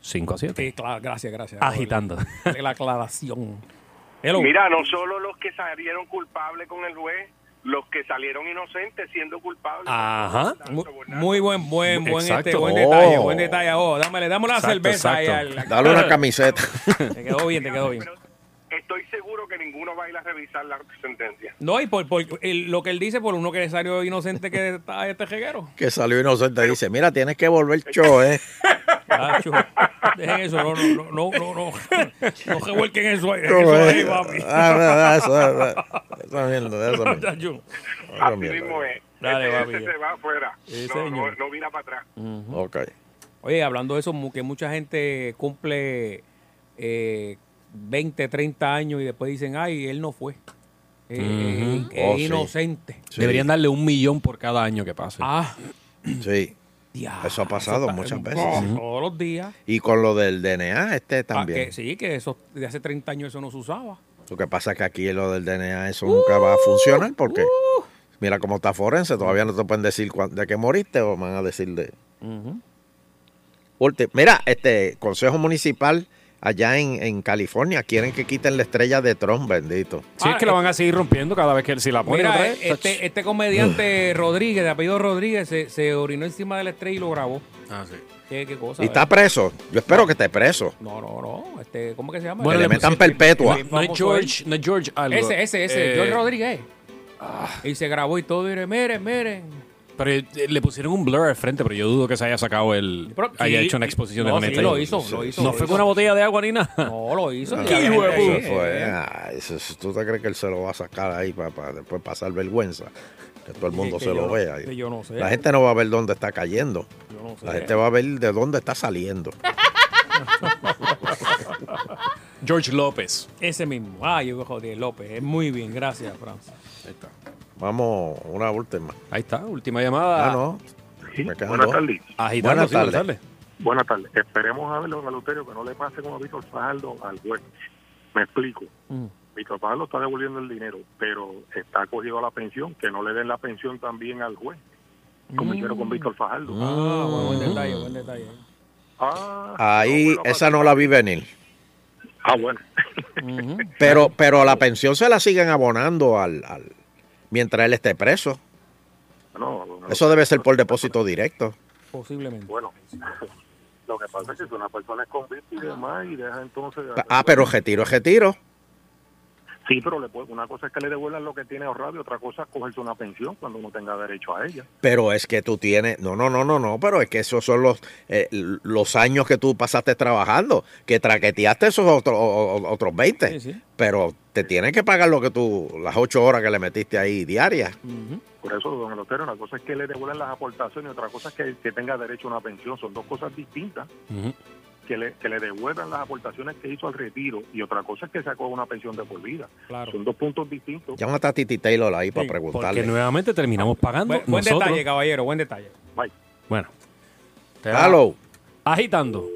5 a 7. Sí, claro, gracias, gracias. Agitando. La aclaración. Hello. Mira, no solo los que salieron culpables con el juez, los que salieron inocentes siendo culpables. Ajá. Mu- Muy buen, buen, buen, este, buen Oh. detalle, buen detalle. Oh, dámele, dame una Exacto, cerveza ahí exacto. al- Dale una camiseta. Te quedó bien, te quedó bien. Estoy seguro que ninguno va a ir a revisar la sentencia. No, y por, por el- lo que él dice, por uno que salió inocente que está este jeguero. que salió inocente. Dice, mira, tienes que volver show, ¿eh? Tacho, Dejen eso, no, no, no, no, no, no revuelquen eso ahí, dejen ¿Cómo eso es? ahí, papi. Ah, no, no, eso, eso mierda, eso mierda. Así mierda. mismo es. Dale, Ese- papi, ese se va afuera. Sí, no, no, no vira para atrás. Ok. Oye, hablando de eso, mu- que mucha gente cumple eh, 20, 30 años y después dicen, ay, él no fue. Eh, Ujú. Es Oh, sí. inocente. Sí. Deberían darle un millón por cada año que pase. Ah, Sí. Eso ha pasado muchas veces. Todos los días. Y con lo del DNA, este Ah, también. que sí, que eso de hace 30 años eso no se usaba. Lo que pasa es que aquí lo del DNA, eso nunca va a funcionar porque mira cómo está forense, todavía no te pueden decir cuán- de qué moriste o van a decir de... Ulti- Mira, este Consejo Municipal allá en, en California quieren que quiten la estrella de Trump, bendito. Sí, es que la van a seguir rompiendo cada vez que él si la pone Mira, otra vez. este, este comediante Rodríguez, de apellido Rodríguez, se, se orinó encima de la estrella y lo grabó. Ah, sí. ¿Qué, qué cosa? Y está preso. Yo espero que esté preso. No, no, no. Este, ¿Cómo que se llama? Que le le metan perpetua. No es George, no es George algo. Ese, ese, ese. Eh, George Rodríguez. Y se grabó y todo. Y dice, miren, miren. Pero eh, le pusieron un blur al frente, pero yo dudo que se haya sacado el. Pero- haya sí, hecho una exposición no, de sí, lo hizo, lo hizo, No lo fue hizo. con una botella de agua ni nada. No, lo hizo. Eso gente ahí, fue, ah, ¿Tú te crees que él se lo va a sacar ahí para después pasar vergüenza? Que todo el mundo que se lo yo- vea. yo no sé. La gente no va a ver dónde está cayendo. Yo no sé. La gente va a ver de dónde está saliendo. George López. Ese mismo. Ah, yo joder, López. Muy bien, gracias, Francis. Ahí está. Vamos, una última. Ahí está, última llamada. Ah, no. Me Buenas tardes. Agitando, Buenas sí, tardes. tardes. Buenas tardes. Esperemos a ver, don Eleuterio, que no le pase como a Víctor Fajardo al juez. Me explico. Mm. Víctor Fajardo está devolviendo el dinero, pero está cogido a la pensión, que no le den la pensión también al juez, como Mm. hicieron con Víctor Fajardo. Ah, buen, buen detalle, buen detalle. Ah, Ahí, no, bueno, esa no la vi venir. Ah, bueno. Pero, pero la pensión se la siguen abonando al, al mientras él esté preso. No, no, Eso debe ser por depósito directo. Posiblemente. Bueno, lo que pasa es que si una persona es convicta y demás y deja entonces... Ah, pero retiro es retiro. Sí, pero le puede- una cosa es que le devuelvan lo que tiene ahorrado y otra cosa es cogerse una pensión cuando uno tenga derecho a ella. Pero es que tú tienes, no, no, no, no, no, pero es que esos son los, eh, los años que tú pasaste trabajando, que traqueteaste esos otros otros 20, pero te tienen que pagar lo que tú, las ocho horas que le metiste ahí diarias. Por eso, don Eleuterio, una cosa es que le devuelvan las aportaciones y otra cosa es que, que tenga derecho a una pensión. Son dos cosas distintas. Que le, que le devuelvan las aportaciones que hizo al retiro y otra cosa es que sacó una pensión de por vida. Son dos puntos distintos. Llámate a Titi Taylor ahí para Porque preguntarle. nuevamente terminamos pagando Buen, buen detalle, caballero, buen detalle. Bueno. Te Hello. Agitando.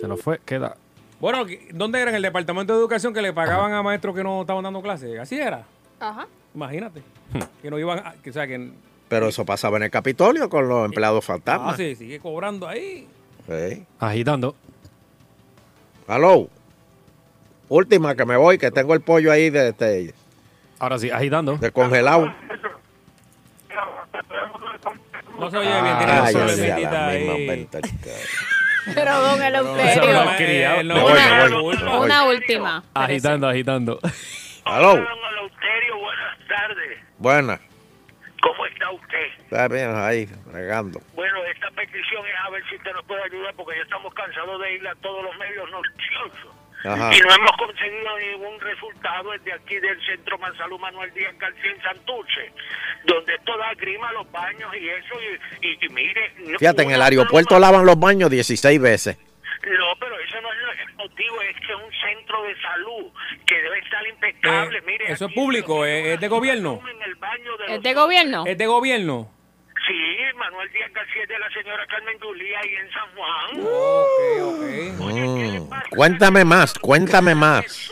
Se nos fue, queda. Bueno, ¿dónde era en el departamento de educación que le pagaban a maestros que no estaban dando clases? Así era. Ajá. Imagínate. que no iban a, que, o sea, que Pero eso pasaba en el Capitolio con los empleados ah, fantasmas. sí, sigue cobrando ahí. Sí. Agitando. Hello. Última que me voy, que tengo el pollo ahí de este. Ahora sí, agitando. De congelado. No se oye bien, tiene bendita la misma ahí. venta. Pero don Eleuterio. malcriada. Una, voy. una última. Agitando, agitando. Hello. buenas tardes. Buena. ¿Cómo está usted? Está bien ahí, regando. Bueno, esta petición es a ver si usted nos puede ayudar porque ya estamos cansados de ir a todos los medios noticiosos. Ajá. Y no hemos conseguido ningún resultado desde aquí del Centro Mansalud Manuel Díaz García en Santurce, donde toda grima los baños y eso. Y, y- y mire. Fíjate, en el aeropuerto lavan los baños 16 veces. No, pero eso no es el motivo, es que es un centro de salud que debe estar impecable. Eh, mire, eso es público, es de gobierno. ¿Es de gobierno? Es de gobierno. Sí, Manuel Díaz García es de la señora Carmen Yulía ahí en San Juan. Mm. Cuéntame más, cuéntame más.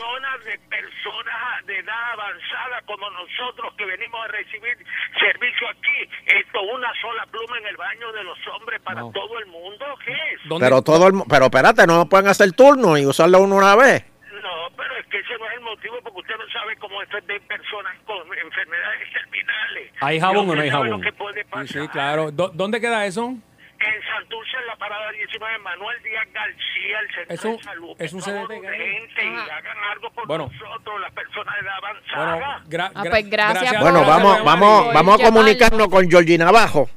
Avanzada como nosotros que venimos a recibir servicio aquí. Esto una sola pluma en el baño de los hombres para todo el mundo. ¿Qué es? Pero todo el, pero espérate, no pueden hacer turno y usarlo uno una vez. No, pero es que ese no es el motivo porque usted no sabe cómo esto es de personas con enfermedades terminales. ¿Hay jabón o no hay jabón? lo que puede Sí, pasar. sí, claro. ¿Dó- ¿Dónde queda eso? En Santurce, en la parada 19, Manuel Díaz García, el centro Es un- de salud. es un CDT que hay. gente, y hagan algo por Bueno. nosotros, las personas de Bueno, avanzada. gra- Ah, pues gracias por- Bueno, vamos, vamos, vamos a comunicarnos con Georgie Navajo.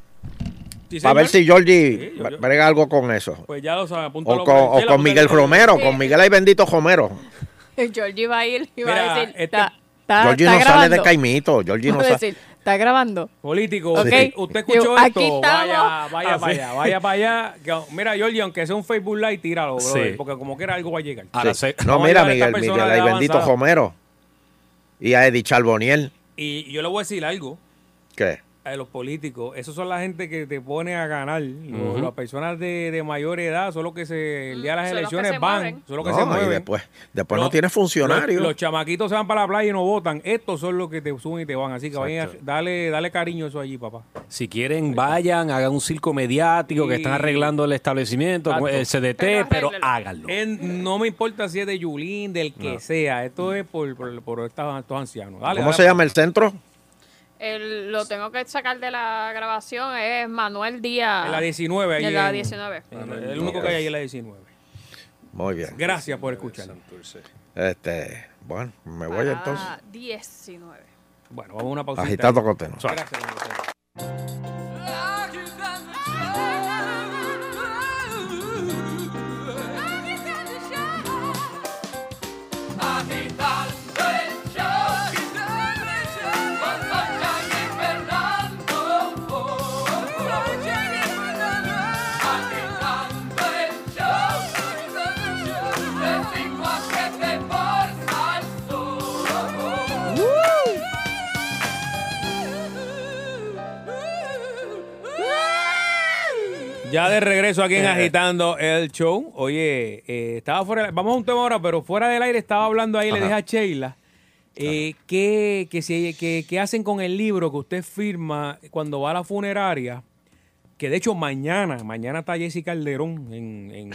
Sí, Para ver si Georgie Sí, brega algo con eso. Pues ya lo sabe, apúntalo O con, o con Miguel. Romero, Sí. con Miguel hay bendito Romero. Georgie va a ir y va Mira, a decir, este- está, está, Georgie está no grabando. sale de Caimito. Georgie no a sale. Está grabando. Político, Ok. usted, usted escuchó Yo, esto, aquí estamos. vaya, vaya Ah, para sí. allá, vaya para allá. Que, mira, Georgie, aunque sea un Facebook Live, tíralo, bro, Sí. porque como quiera algo va a llegar. Sí. No, mira, Miguel, Miguel bendito. Romero. Y a Eddie Charboniel. Y yo le voy a decir algo ¿Qué? A los políticos. Esos son la gente que te pone a ganar. Los- Ujú. Las personas de, de mayor edad son los que se, el día de las son los que elecciones se van, mueven. son los que No, se y mueven. después, después no Los- tiene funcionarios. Los, los chamaquitos se van para la playa y no votan. Estos son los que te suben y te van. Así que vayan a- dale, dale cariño a eso allí, papá. Si quieren, vayan, hagan un circo mediático que están arreglando el establecimiento, Exacto. el CDT, Pero pero, háganlo. En- no me importa si es de Yulín, del que No. sea. Esto es por, por, por estos, estos ancianos. Dale, ¿Cómo dale, se llama el centro? El- lo tengo que sacar de la grabación, es Manuel Díaz. En la 19. ahí En la en- 19. en el, el único que hay ahí es la 19. Muy bien. Gracias por escuchar. Este, bueno, me voy Parada entonces. 19. Bueno, vamos a una pausa. Agitando contenido. Gracias. Agitando Ya de regreso aquí en Agitando el Show. Oye, eh, estaba fuera. Vamos a un tema ahora, pero fuera del aire estaba hablando ahí, le dije a Sheila. eh, ¿qué, que si- que- qué hacen con el libro que usted firma cuando va a la funeraria? Que de hecho mañana, mañana está Jessy Calderón en, en,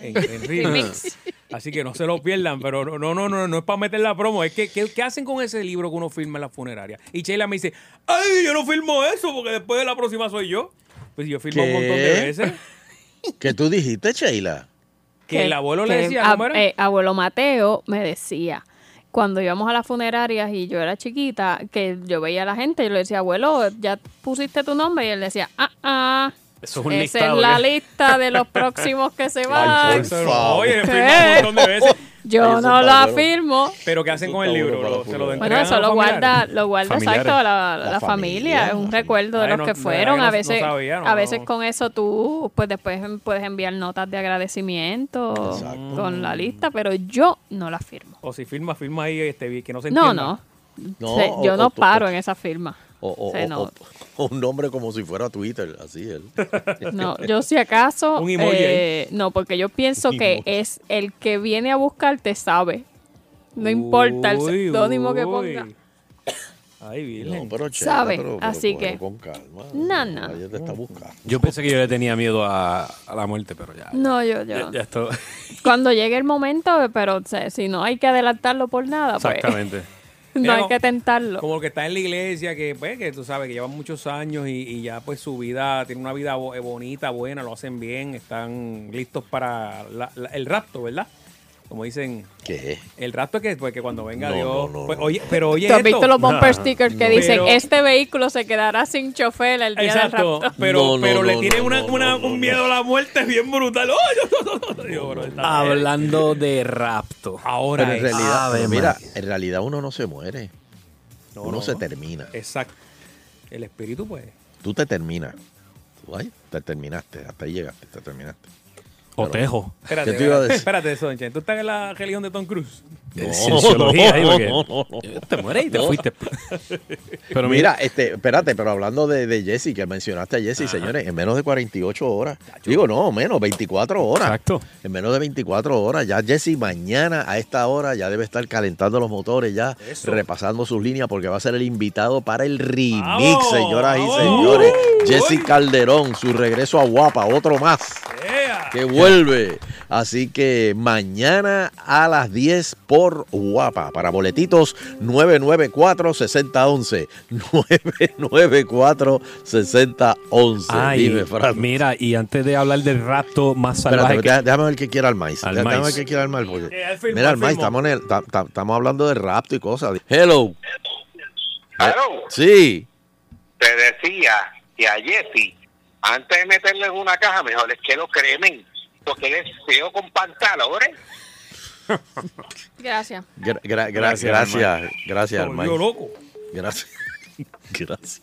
en, en. Remix. Así que no se lo pierdan, pero no, no, no, no, no es para meter la promo, es que ¿qué, qué hacen con ese libro que uno firma en la funeraria? Y Sheila me dice, ay, yo no firmo eso porque después de la próxima soy yo. Pues yo firmo un montón de veces. ¿Qué tú dijiste, Sheila? Que el abuelo le decía, ab- ¿cómo era? eh, abuelo Mateo me decía, cuando íbamos a las funerarias y yo era chiquita, que yo veía a la gente y yo le decía, abuelo, ¿ya pusiste tu nombre? Y él decía, ah, ah. Eso es un Esa listado, es la ¿eh? lista de los próximos que se van. Oye, ¿Qué? firmamos un montón de veces. Yo Eso no bueno. afirmo. Pero ¿qué hacen con el libro? ¿Lo- ¿Se lo Bueno, eso a lo guarda, lo guarda Familiares. exacto la, La la familia, familia, es un recuerdo de Ay, los no, que fueron. a no veces, sabía, no, a veces no. con eso tú, pues después puedes enviar notas de agradecimiento con la lista, pero yo no la firmo. O si firma, firma ahí este, que no se entienda. no. No, Se- yo o no paro en esa firma. O, o- o- no- o- o un nombre como si fuera Twitter, así él. No, yo si acaso, Un emoji eh, no, porque yo pienso Un que emoji. es el que viene a buscarte sabe. No importa el seudónimo que ponga. Ay. No, pero chévere, Sabe, pero- pero así que- con calma. No, no. Ella te está buscando. Yo pensé que yo le tenía miedo a, a la muerte, pero ya. No, yo, Ya, yo. ya esto. Cuando llegue el momento, pero se- si no hay que adelantarlo por nada, pues Exactamente. no hay que tentarlo. Como que está en la iglesia, que pues, que tú sabes que llevan muchos años y, y ya pues su vida, tiene una vida eh, bonita, buena, lo hacen bien, están listos para la- la- el rapto, ¿verdad? Como dicen, ¿Qué? el rapto es que, pues, que cuando venga No, Dios, no, no, pues, oye, pero oye ¿Tú has visto los bumper stickers que No. dicen, Pero- este vehículo se quedará sin chofer el día Exacto, del rapto? pero, No, no, pero le no, tienen no, una, no, una- un miedo a la muerte bien brutal. ¡Oh! Pero está- Hablando de rapto. Ahora Pero en realidad, Ave mira, en realidad uno no se muere. No, uno no, se termina. Exacto. El espíritu, pues. Tú te terminas. Tú ahí te terminaste. Hasta ahí llegaste. Te terminaste. Otejo. Espérate, espérate, espérate, Sonche. ¿Tú estás en la religión de Tom Cruise? Eh, cienciología ahí, porque no, no, no. te mueres y te No. fuiste. Pero mira, este, espérate, pero hablando de, de Jesse, que mencionaste a Jesse, señores, en menos de 48 horas, digo, no, menos, 24 horas. Exacto. En menos de 24 horas, ya Jesse mañana a esta hora ya debe estar calentando los motores, ya Eso. repasando sus líneas, porque va a ser el invitado para el remix, ¡Vamos! señoras y señores. Uy. Jesse Calderón, su regreso a Guapa, otro más que vuelve. Así que mañana a las 10 por Guapa. Para boletitos 994-6011. 994-6011. Ay, Dime, Fran. mira, y antes de hablar del rapto más salvaje. Espérate, que- déjame ver qué quiere al maíz. Al déjame ver maíz. qué quiere al maíz. porque- Eh, filmo, Mira, al al maíz, estamos, en el- ta- ta- estamos hablando de rapto y cosas. Hello. Hello. Sí. Te decía que a Jesse, antes de meterle en una caja, mejor es que lo cremen, porque él es feo con pantalones. Gracias. Gra- gra- gra- Gracias, gracias, gracias, maíz. loco. Gracias. Gracias.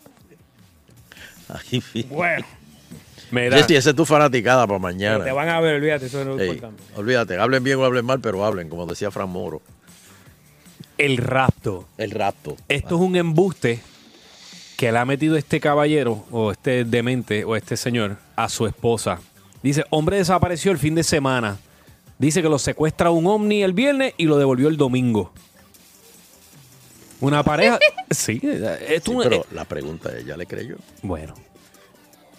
Ay, Bueno, Mira, Jessy, esa es tu fanaticada para mañana. te van a ver, olvídate, eso no es Ey, importante. olvídate, hablen bien o hablen mal, pero hablen, como decía Fran Moro. el rapto. El rapto. Esto es un embuste que le ha metido este caballero, o este demente, o este señor, a su esposa. Dice, hombre desapareció el fin de semana. Dice que lo secuestra un ovni el viernes y lo devolvió el domingo. Una pareja... sí, esto Sí, un- pero la pregunta es, ¿ya le creyó? Bueno.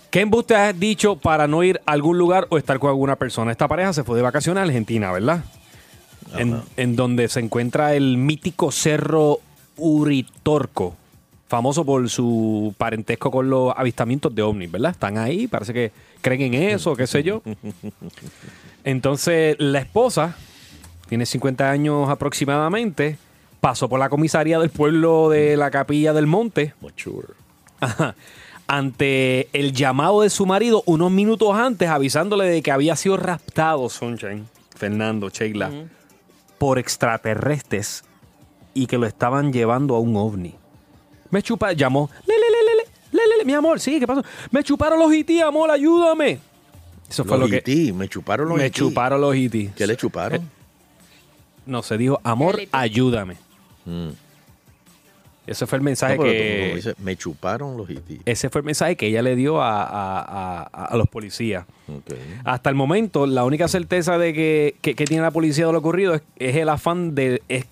¿Qué embuste has dicho para no ir a algún lugar o estar con alguna persona? Esta pareja se fue de vacaciones a Argentina, ¿verdad? En, en donde se encuentra el mítico cerro Uritorco, famoso por su parentesco con los avistamientos de ovnis, ¿verdad? Están ahí, parece que creen en eso, qué sé yo. Entonces, la esposa, tiene 50 años aproximadamente, pasó por la comisaría del pueblo de la Capilla del Monte. Mature. Ante el llamado de su marido unos minutos antes, avisándole de que había sido raptado Sunshine, Fernando, Sheila, por extraterrestres y que lo estaban llevando a un ovni. Me chupa, llamó, le, le, le, le, le, le, mi amor, sí, ¿qué pasó? Me chuparon los IT, amor, ayúdame. Eso fue lo que... IT, me chuparon los me IT. chuparon los IT. ¿Qué le chuparon? No, se dijo, amor, ayúdame. Mm. Ese fue el No, mensaje pero que... dice, me chuparon los IT. Ese fue el mensaje que ella le dio a, a- a- los policías. Hasta el momento, la única certeza de que, que- que tiene la policía de lo ocurrido es, es el afán de es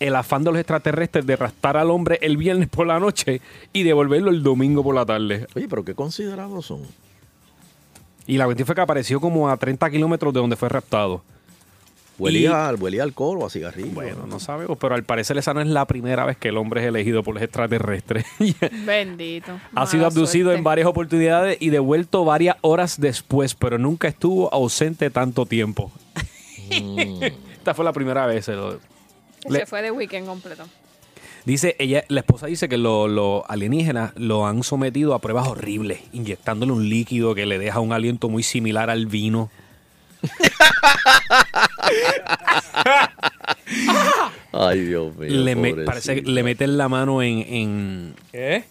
el afán de los extraterrestres de arrastrar al hombre el viernes por la noche y devolverlo el domingo por la tarde. Oye, pero qué considerados son. Y la cuestión fue que apareció como a 30 kilómetros de donde fue raptado. Huelía, huelía a alcohol o a cigarrillo. Bueno, no sabemos, pero al parecer esa no es la primera vez que el hombre es elegido por los extraterrestres. Bendito. ha sido abducido suerte. en varias oportunidades y devuelto varias horas después, pero nunca estuvo ausente tanto tiempo. Mm. Esta fue la primera vez. se lo- Que Le- se fue de weekend completo. Dice, ella, la esposa dice que lo- los alienígenas lo han sometido a pruebas horribles, inyectándole un líquido que le deja un aliento muy similar al vino. Ay, Dios mío. le, me- pobrecito. parece que le meten la mano en en,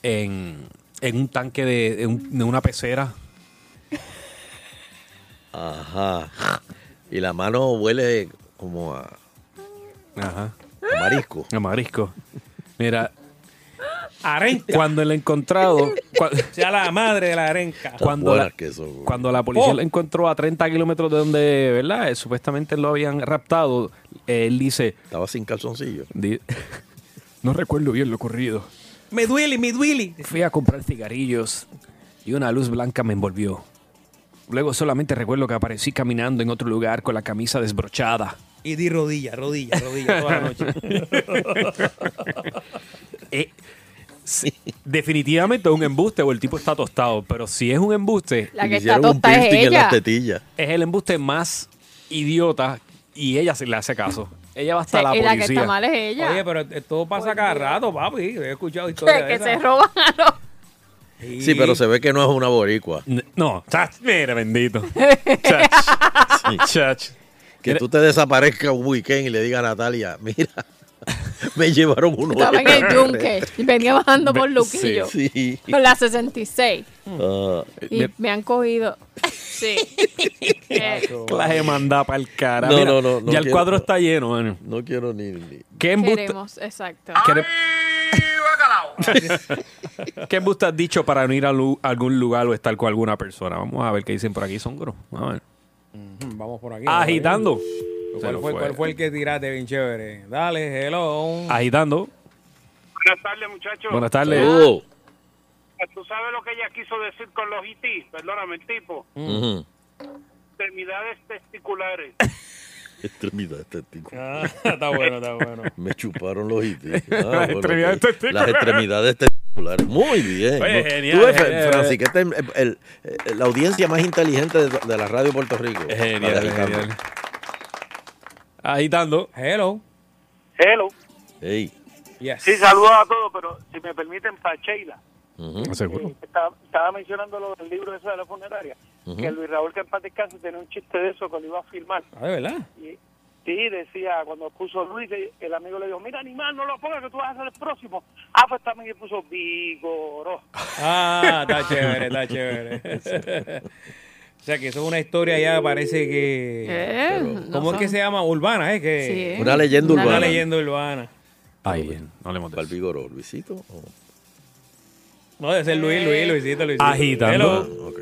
en, en un tanque de, de un- de una pecera. Ajá. Y la mano huele como a, Ajá. a marisco. A marisco. Mira, Arenca. cuando la encontrado, cua- Sea la madre de la arenca. cuando la, cuando la policía Oh. lo encontró a 30 kilómetros de donde, ¿verdad? Eh, Supuestamente lo habían raptado. Él dice... Estaba sin calzoncillo. no recuerdo bien lo ocurrido. Me duele, me duele. Fui a comprar cigarrillos y una luz blanca me envolvió. Luego solamente recuerdo que aparecí caminando en otro lugar con la camisa desbrochada. Y di rodilla, rodilla, rodilla toda la noche. Eh, sí, Definitivamente es un embuste o el tipo está tostado, pero si es un embuste, La que está tostada es ella. Es el embuste más idiota y ella se le hace caso. Ella va hasta Sí, la y la que policía. está mal es ella. Oye, pero todo pasa cada rato, papi. He escuchado historias que de que se roban a los... Sí, pero se ve que no es una boricua. No, chach, mira, bendito. Sí. Chach. Que tú te desaparezcas un weekend y le digas a Natalia, mira, me llevaron uno. Estaba en el yunque y venía bajando por Luquillo. Sí. Con la 66. Ah, Y me han cogido. Sí. Eh, La he mandado para el cara. No, Mira, no, no, no Ya el quiero- cuadro está lleno, mano. No quiero ni... ni- ¿Qué embuste, queremos, exacto. quere- ¿Qué embuste has dicho para no ir a lu- algún lugar o estar con alguna persona? Vamos a ver qué dicen por aquí, Songro. Vamos a ver. Ujú, Vamos por aquí. Agitando. ¿Cuál fue, fue. cuál fue el que tiraste bien chévere? Dale, hello. Agitando. Buenas tardes, muchachos. Buenas tardes. Oh. ¿Tú sabes lo que ella quiso decir con los IT? Perdóname, el tipo. Extremidades testiculares. Extremidades testiculares. Ah, está bueno, está bueno. Me chuparon los hitis. Las bueno, extremidades. Las extremidades testiculares. Muy bien. Oye, genial, ves, genial. Francis, que esta es el- el- el- la audiencia más inteligente de, de la radio de Puerto Rico. Genial, genial. Agitando. Hello. Hello. Ey. Yes. Sí, saludos a todos, pero si me permiten, para Sheila. Seguro. Eh, estaba, estaba mencionando lo del libro ese de la funeraria, que Luis Raúl que en paz descanse tenía un chiste de eso que lo iba a filmar. Ah, ¿de verdad? Y, sí, decía, cuando puso Luis, el amigo le dijo, mira, animal, no lo pongas, que tú vas a ser el próximo. Ah, pues también le puso Vigoró. Ah, está chévere, está chévere. o sea que eso es una historia ya, parece que... Eh, Pero, no ¿Cómo es son- que se llama? Urbana, ¿eh? Que... Sí. Una leyenda Una urbana. leyenda urbana. Bien. No hablemos de ¿Cuál eso. vigoró? ¿Luisito? o- No, debe ser Luis, Luis, Luisito, Luisito. Agitando. Hello. Ok.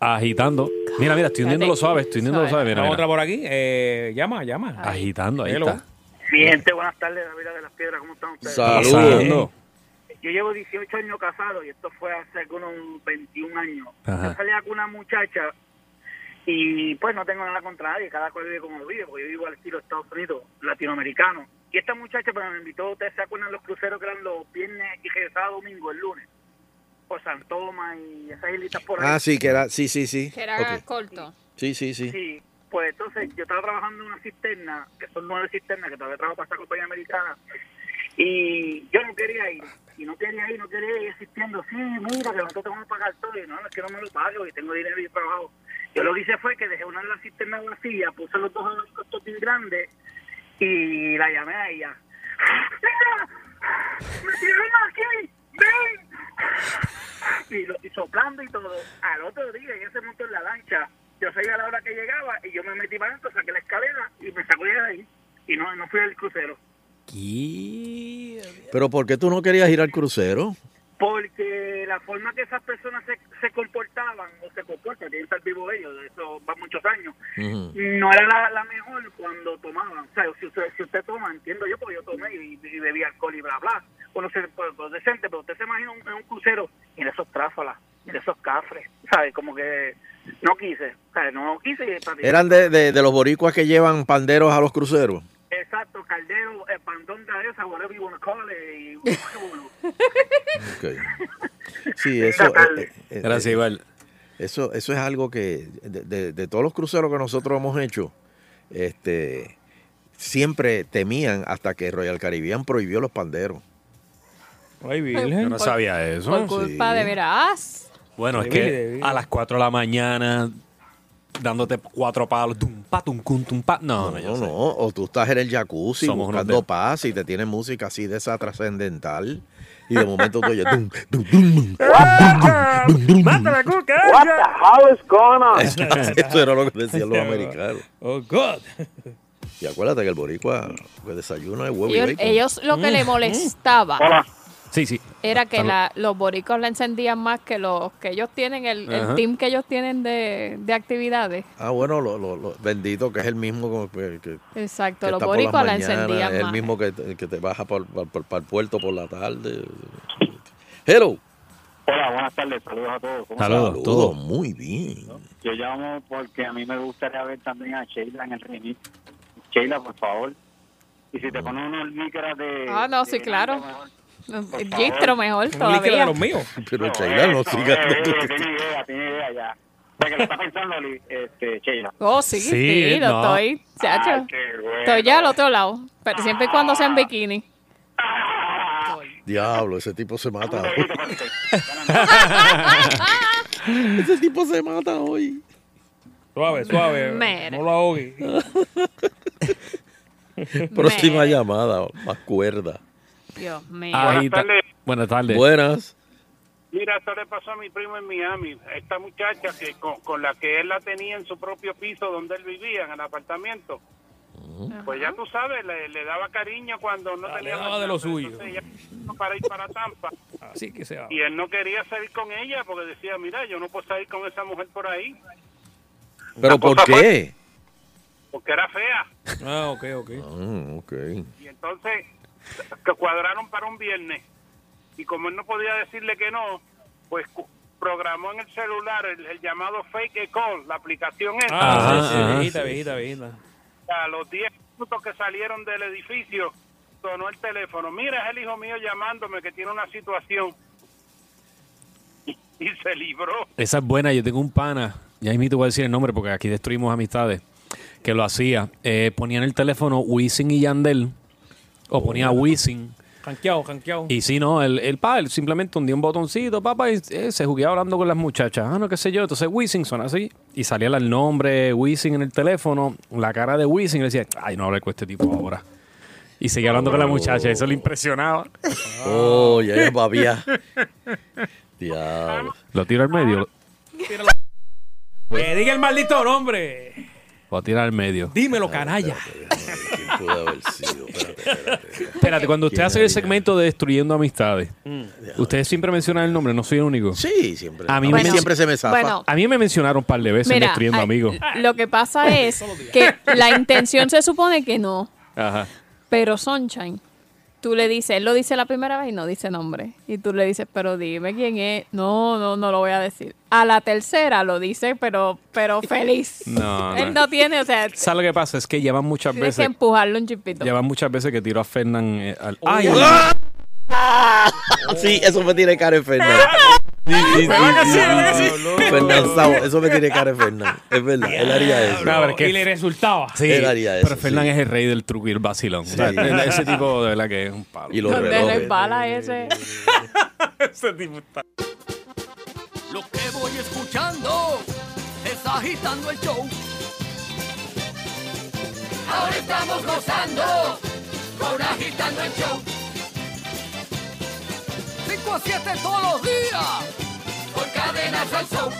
Agitando. Mira, mira, estoy hundiendo lo suave, estoy hundiendo lo suave. Mira, otra por aquí. Eh, llama, llama. Agitando, ahí Hello. está. Mi gente, buenas tardes, David de las Piedras, ¿cómo están ustedes? Saludos. Yo llevo 18 años casado y esto fue hace algunos 21 años. Ajá. Yo salía con una muchacha y pues no tengo nada contra nadie, cada cual vive como vive, porque yo vivo al estilo Estados Unidos, latinoamericano. Y esta muchacha pues, me invitó, ustedes se acuerdan los cruceros que eran los viernes y regresaba domingo, el lunes, por San Tomás y esas islitas por ahí. Ah, sí, que era... Sí, sí, sí. Que era Ok. corto. Sí, sí, sí. Sí, pues entonces yo estaba trabajando en una cisterna, que son nueve cisternas, que todavía trabajo para esta compañía americana, y yo no quería ir, y no quería ir, no quería ir asistiendo, sí, mira, que nosotros te vamos a pagar todo, y no, no, es que no me lo pago, y tengo dinero y trabajo. Yo lo que hice fue que dejé una de las cisternas vacía, puse los dos abanicos estos bien grandes, y la llamé a ella. ¡Mira! ¡Me tienen aquí! ¡Ven! Y, lo- y soplando y todo. Al otro día ella se montó en la lancha. Yo sabía la hora que llegaba y yo me metí para adentro, saqué la escalera y me sacó de ahí. Y no, no fui al crucero. Pero ¿por qué tú no querías ir al crucero? Porque la forma que esas personas se, se comportaban o se comportan, tienen que estar vivos ellos, de eso va muchos años, no era la, la mejor cuando tomaban. O sea, si usted, si usted toma, entiendo yo, porque yo tomé y, y bebí alcohol y bla, bla. Se pues, pues, decente, pero usted se imagina un, en un crucero y de esos tráfalas, de esos cafres, ¿sabes? Como que no quise, ¿sabes? No quise. Eran de, de, de los boricuas que llevan panderos a los cruceros. Exacto, caldero, el pandón de esa, whatever you want to call it, y Ok. Sí, eso. eh, eh, eh, Gracias, eh, igual. Eso, eso es algo que, de, de- de todos los cruceros que nosotros hemos hecho, este, siempre temían hasta que Royal Caribbean prohibió los panderos. Ay, Yo no sabía eso. Por culpa de veras. Bueno, es que a las 4 de la mañana dándote cuatro palos, tum, pa, tum, cum, tum, pa. No, no, yo No, sé. no, o tú estás en el jacuzzi Somos buscando de- paz y te tienen música así de esa trascendental y de momento tú oyes dum, dum, dum, dum, ¡Mátame, Cuca! What the hell is going on? Eso, era lo que decían los americanos. Oh, God. Y acuérdate que el boricua que desayuna es huevo y bacon. ellos lo que le molestaba Sí, sí. era que la- los boricos le encendían más que los que ellos tienen, el, el team que ellos tienen de, de actividades. Ah, bueno, lo, lo- lo- bendito que es el mismo como que, que- Exacto, que los boricos la mañanas, encendían es el más. mismo que, te- que te baja para el puerto por la tarde. Hello. Hola, buenas tardes, saludos a todos. ¿Cómo Saludos, están? todo muy bien. Yo llamo porque a mí me gustaría ver también a Sheila en el remix. Sheila, por favor. Y si te pones unos líqueras de... Ah, no, sí, claro. Gistro mejor líquido de todavía. los míos. Pero Sheila no siga. tiene idea, tiene idea ya. O sea, que lo está pensando este, Sheila. Oh, sí, sí, Sí, lo no. estoy, chacho. Ay, bueno. Estoy ya al otro lado, pero siempre y cuando sea en bikini. Diablo, ese tipo se mata hoy. ese tipo se mata hoy. Suave, suave. Mira. No lo ahogue. Próxima llamada, más cuerda. Dios mío. Ahí Buenas ta- tardes. Buenas tardes. Buenas. Mira, esto le pasó a mi primo en Miami. Esta muchacha que con, con la que él la tenía en su propio piso donde él vivía, en el apartamento. Pues ya tú sabes, le, le daba cariño cuando no tenía daba más de lo nada. suyo. Entonces ella vino para ir para Tampa. Así que sea. Y él no quería salir con ella porque decía, mira, yo no puedo salir con esa mujer por ahí ¿Pero por qué? porque era fea. Ah, ok, ok. Ah, ok. Y entonces que cuadraron para un viernes. Y como él no podía decirle que no, pues programó en el celular el, el llamado Fake Call, la aplicación esa. Ah, sí, sí, ajá, viejita, sí. viejita, viejita. A los 10 minutos que salieron del edificio, sonó el teléfono. Mira, es el hijo mío llamándome que tiene una situación. Y se libró. Esa es buena. Yo tengo un pana, ya mismo te voy a decir el nombre porque aquí destruimos amistades, que lo hacía. Eh, ponía en el teléfono Wisin y Yandel, o ponía Wisin. Janqueado, janqueado. Y si no, el, el pa, él simplemente hundía un botoncito, papá, y eh, se jugueaba hablando con las muchachas. Ah, no, qué sé yo. Entonces Wisin suena así. Y salía el nombre Wisin en el teléfono, la cara de Wisin, y le decía, ay, no hablé con este tipo ahora. Y seguía hablando con la muchacha, eso le impresionaba. Oh, ya es babia. Diablo. Lo tiro al medio. Que diga el maldito nombre. Lo tiro al medio. Dímelo, canalla. ¿Quién pudo haber sido? Espérate, espérate. Espérate, cuando usted ¿Quién hace el haría? segmento de Destruyendo Amistades, Mm. ustedes siempre mencionan el nombre, no soy el único. Sí, siempre. A mí, me, siempre se me zafa. bueno. a mí me mencionaron un par de veces Mira, Destruyendo ay, Amigos. Lo que pasa es que la intención se supone que no, Ajá. pero Sunshine, tú le dices, él lo dice la primera vez y no dice nombre. Y tú le dices, pero dime quién es. No, no, no lo voy a decir. A la tercera lo dice, pero, pero feliz. No, Él no. tiene, o sea, ¿Sabes lo que pasa? Es que llevan muchas tienes que veces. empujarlo un chipito. Llevan muchas veces que tiro a Fernán eh, al. ¡Ay! ¡Ah! Sí, eso me tiene cara en Fernández. Fernández Sabo, eso me tiene cara en Fernández. Es verdad, él haría eso. No, pero es que- Y le resultaba. Sí, Él haría eso, pero Fernán sí. es el rey del truco y el vacilón. O sea, ese tipo de verdad que es un palo. Y los Donde relojes. ese. ese tipo está. Lo que voy escuchando es agitando el show. Ahora estamos gozando con agitando el show. 5 a 7 todos los días por cadenas al show.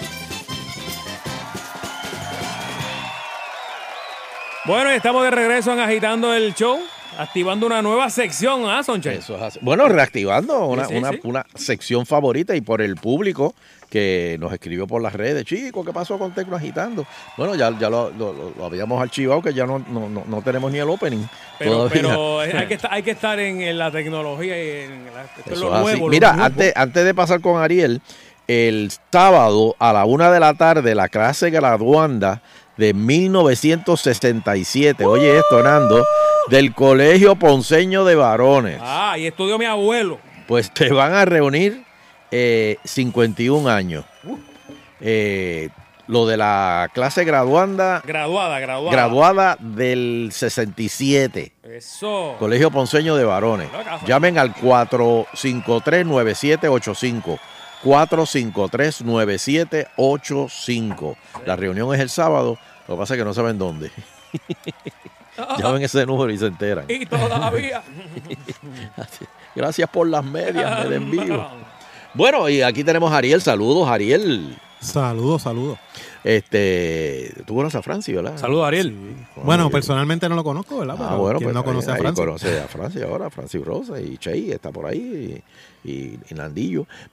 Bueno, y estamos de regreso en Agitando el Show, activando una nueva sección, ¿ah, Sonche? Eso es así. Bueno, reactivando una, Sí, sí, una, sí. una sección favorita y por el público que nos escribió por las redes. Chicos, ¿qué pasó con Tecno Agitando? Bueno, ya, ya lo, lo- lo- lo habíamos archivado, que ya no, no, no, no tenemos ni el opening. Pero, pero hay, que estar, hay que estar en, en la tecnología y en la, esto es lo nuevo. lo Mira, nuevo. antes, antes de pasar con Ariel, el sábado a la una de la tarde, la clase graduanda de 1967, oye esto, Nando, del Colegio Ponceño de Varones. Ah, y estudió mi abuelo. Pues te van a reunir eh, 51 años. Eh, lo de la clase graduanda, Graduada, graduada. graduada del 67. Eso. Colegio Ponceño de Varones. Llamen al 453-9785. 453-9785. La reunión es el sábado. Lo que pasa es que no saben dónde. Llamen ese número y se enteran. Y todavía. Gracias por las medias, me den vivo. Bueno, y aquí tenemos a Ariel. Saludos, Ariel. Saludos, saludos. Este, tú conoces a Franci, ¿verdad? Saludos, Ariel. Bueno, personalmente no lo conozco, ¿verdad? Ah, Pero bueno, ¿quién pues no ahí- conoce a Francis? conoce a Franci ahora, Franci Rosa y Chey está por ahí y, y.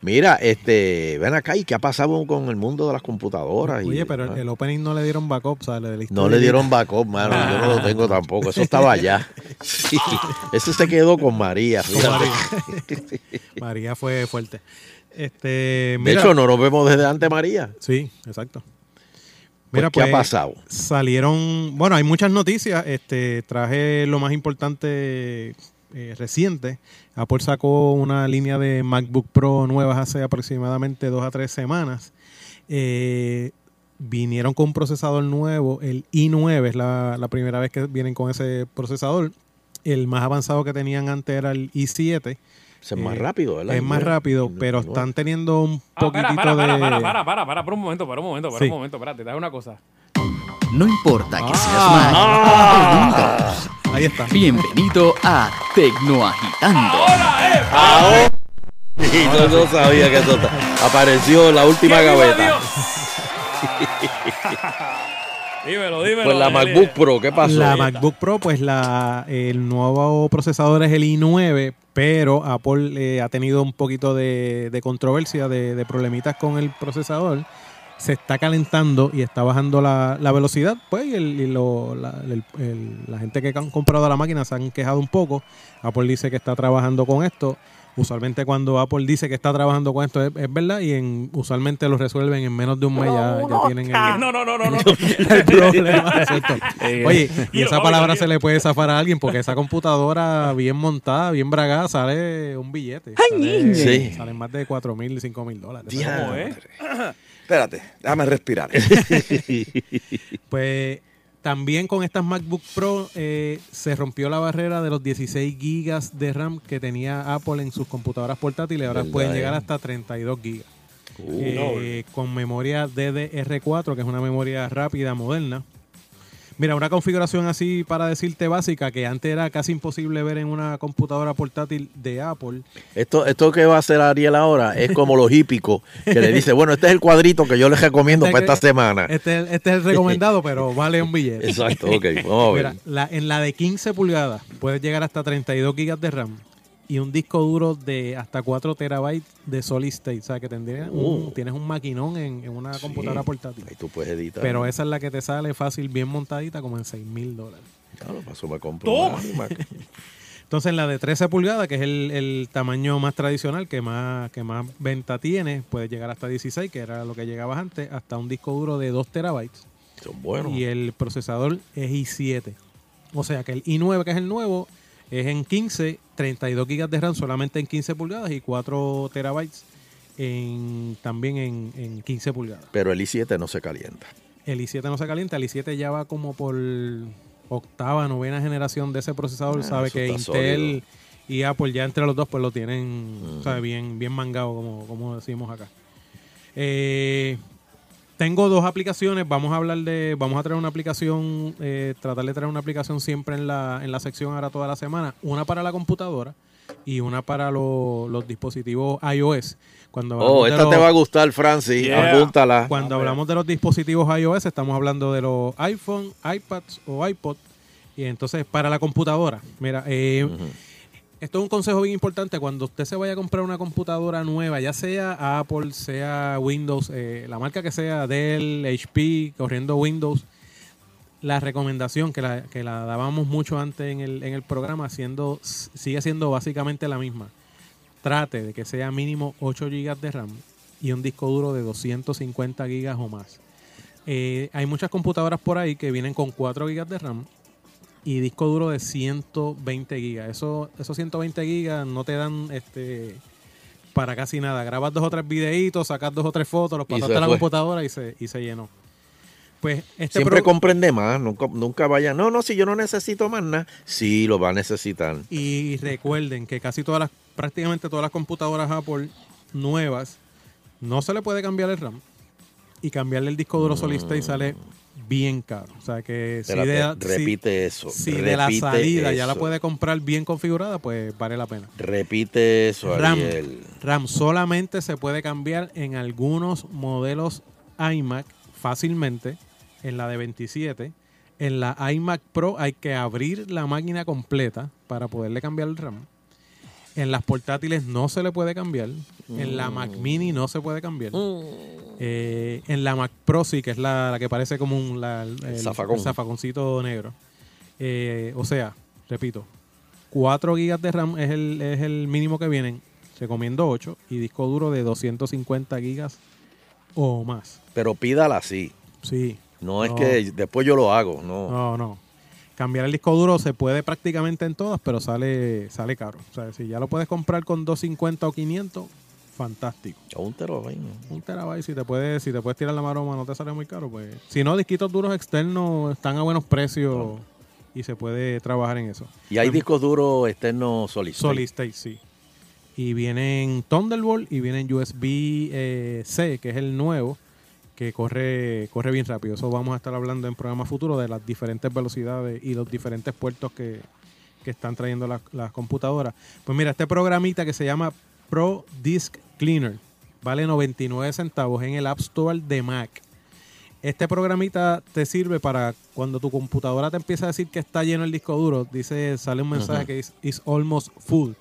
Mira, este, ven acá, ¿y qué ha pasado con el mundo de las computadoras? Y- Oye, pero ah, el opening no le dieron backup. De la no le dieron backup, mano, yo no lo tengo tampoco, eso estaba allá. Sí, ese se quedó con María. Con. María. María fue fuerte. Este, De mira, hecho, no nos vemos desde antes María. Sí, exacto. Pues, ¿qué ha pasado? Salieron, bueno, hay muchas noticias. Este, traje lo más importante eh, reciente. Apple sacó una línea de MacBook Pro nuevas hace aproximadamente dos a tres semanas. Eh, vinieron con un procesador nuevo, el i9 es la, la primera vez que vienen con ese procesador. El más avanzado que tenían antes era el i7. Es más rápido, ¿verdad? Es más rápido, pero están teniendo un Ah, poquitito para, para, de... para, para, para, para, para un momento, para un momento, para Sí. un momento, espérate, te una cosa. No importa que seas Ah. maestro, pregunta. Ahí está. Bienvenido a Tecnoagitando. Ahora. Y yo no sabía que eso apareció en la última ¡Que viva gaveta. Dímelo, dímelo. Pues la. MacBook Pro, ¿qué pasó? La MacBook Pro, pues la, el nuevo procesador es el i9, pero Apple eh, ha tenido un poquito de, de controversia, de, de problemitas con el procesador. Se está calentando y está bajando la, la velocidad. Pues y, el- y lo- la, el- el- la gente que han comprado la máquina se han quejado un poco. Apple dice que está trabajando con esto. Usualmente cuando Apple dice que está trabajando con esto es, es verdad y en, usualmente lo resuelven en menos de un mes ya, ya tienen el, No, no, no, no, no. el problema resuelto. Eh, Oye, y esa palabra se le puede zafar a alguien porque esa computadora bien montada, bien bragada, sale un billete. Sale, Sí. Salen más de 4 mil, 5 mil dólares. Diantre. Espérate, déjame respirar. Pues también con estas MacBook Pro eh, se rompió la barrera de los 16 gigas de RAM que tenía Apple en sus computadoras portátiles. Ahora ¿Verdad, pueden eh? llegar hasta 32 gigas. Uh, Eh, con memoria DDR4, que es una memoria rápida, moderna. Mira, una configuración así para decirte básica que antes era casi imposible ver en una computadora portátil de Apple. Esto, esto que va a hacer Ariel ahora es como los hípicos que le dice, bueno, este es el cuadrito que yo les recomiendo Este para que- esta semana. Este, este es el recomendado, pero vale un billete. Exacto, ok, vamos a ver. Mira, la- en la de 15 pulgadas puedes llegar hasta 32 gigas de RAM y un disco duro de hasta 4 terabytes de solid state. O sea, que tendrías un- Uh. tienes un maquinón en, en una computadora portátil. Ahí tú puedes editar. Pero esa es la que te sale fácil, bien montadita, como en 6 mil dólares. Lo pasó, me compro Toma. una. Entonces, en la de 13 pulgadas, que es el, el tamaño más tradicional, que más, que más venta tiene, puede llegar hasta 16, que era lo que llegaba antes, hasta un disco duro de 2 terabytes. Son buenos. Y el procesador es i7. O sea que el i9, que es el nuevo, es en 15, 32 gigas de RAM solamente en 15 pulgadas y 4 terabytes en, también en, en 15 pulgadas. Pero el i7 no se calienta. El i7 no se calienta, el i7 ya va como por octava, novena generación de ese procesador. Ah, Sabe que Intel sólido. y Apple ya entre los dos pues lo tienen sabe, bien, bien mangado, como, como decimos acá. Eh, tengo dos aplicaciones. Vamos a hablar de. Vamos a traer una aplicación. eh, tratar de traer una aplicación siempre en la, en la sección ahora toda la semana. Una para la computadora y una para lo- los dispositivos iOS. Cuando Oh, esta los- te va a gustar, Francis. Apúntala. Cuando hablamos de los dispositivos iOS, estamos hablando de los iPhone, iPads o iPod. Y entonces, para la computadora, mira, eh, esto es un consejo bien importante. Cuando usted se vaya a comprar una computadora nueva, ya sea Apple, sea Windows, eh, la marca que sea, Dell, HP, corriendo Windows, la recomendación que la, que la dábamos mucho antes en el, en el programa, siendo, sigue siendo básicamente la misma. Trate de que sea mínimo 8 GB de RAM y un disco duro de 250 GB o más. Eh, hay muchas computadoras por ahí que vienen con 4 GB de RAM y disco duro de 120 GB. Eso, esos 120 GB no te dan este para casi nada. Grabas dos o tres videitos, sacas dos o tres fotos, los Y pasaste a la fue. computadora y se, y se llenó. Pues este Siempre comprende más, nunca, nunca vaya, no, no, si yo no necesito más nada, sí lo va a necesitar. Y recuerden que casi todas las, prácticamente todas las computadoras Apple nuevas, no se le puede cambiar el RAM. Y cambiarle el disco duro solid state sale bien caro. O sea que si, Espérate, de, si- repite eso, si de la repite salida ya la puede comprar bien configurada, pues vale la pena. Repite eso, RAM, Ariel. RAM solamente se puede cambiar en algunos modelos iMac fácilmente, en la de 27. En la iMac Pro hay que abrir la máquina completa para poderle cambiar el RAM. En las portátiles no se le puede cambiar. En la Mac Mini no se puede cambiar. Eh, en la Mac Pro sí, que es la, la que parece como un la- el, el zafacón. zafaconcito negro. Eh, o sea, repito, 4 GB de RAM es el, es el mínimo que vienen. Recomiendo 8 y disco duro de 250 GB o más. Pero pídala así. Sí. No, es No. que después yo lo hago, no. No, no. Cambiar el disco duro se puede prácticamente en todas, pero sale, sale caro. O sea, si ya lo puedes comprar con 250 o 500, fantástico. O un terabyte, ¿no? Un terabyte, si te puedes, si te puedes tirar la maroma, no te sale muy caro, pues. Si no, disquitos duros externos están a buenos precios y se puede trabajar en eso. Y hay Pues, discos duros externos solid. Solid State, sí. Y vienen Thunderbolt y vienen USB eh, C, que es el nuevo, que corre, corre bien rápido. Eso vamos a estar hablando en programas futuros de las diferentes velocidades y los diferentes puertos que, que están trayendo las, las computadoras. Pues mira, este programita que se llama Pro Disk Cleaner vale 99 centavos en el App Store de Mac. Este programita te sirve para cuando tu computadora te empieza a decir que está lleno el disco duro, dice, sale un mensaje que dice is almost full.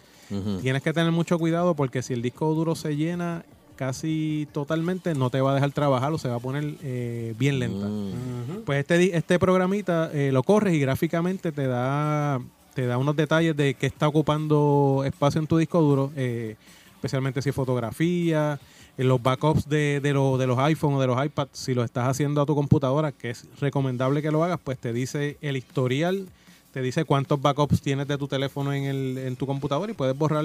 Tienes que tener mucho cuidado porque si el disco duro se llena casi totalmente, no te va a dejar trabajar o se va a poner eh, bien lenta. Pues este, di- este programita eh, lo corres y gráficamente te da, te da unos detalles de qué está ocupando espacio en tu disco duro, eh, especialmente si es fotografía, en los backups de, de, lo- de los iPhone o de los iPads, si lo estás haciendo a tu computadora, que es recomendable que lo hagas, pues te dice el historial, te dice cuántos backups tienes de tu teléfono en, el, en tu computadora y puedes borrar.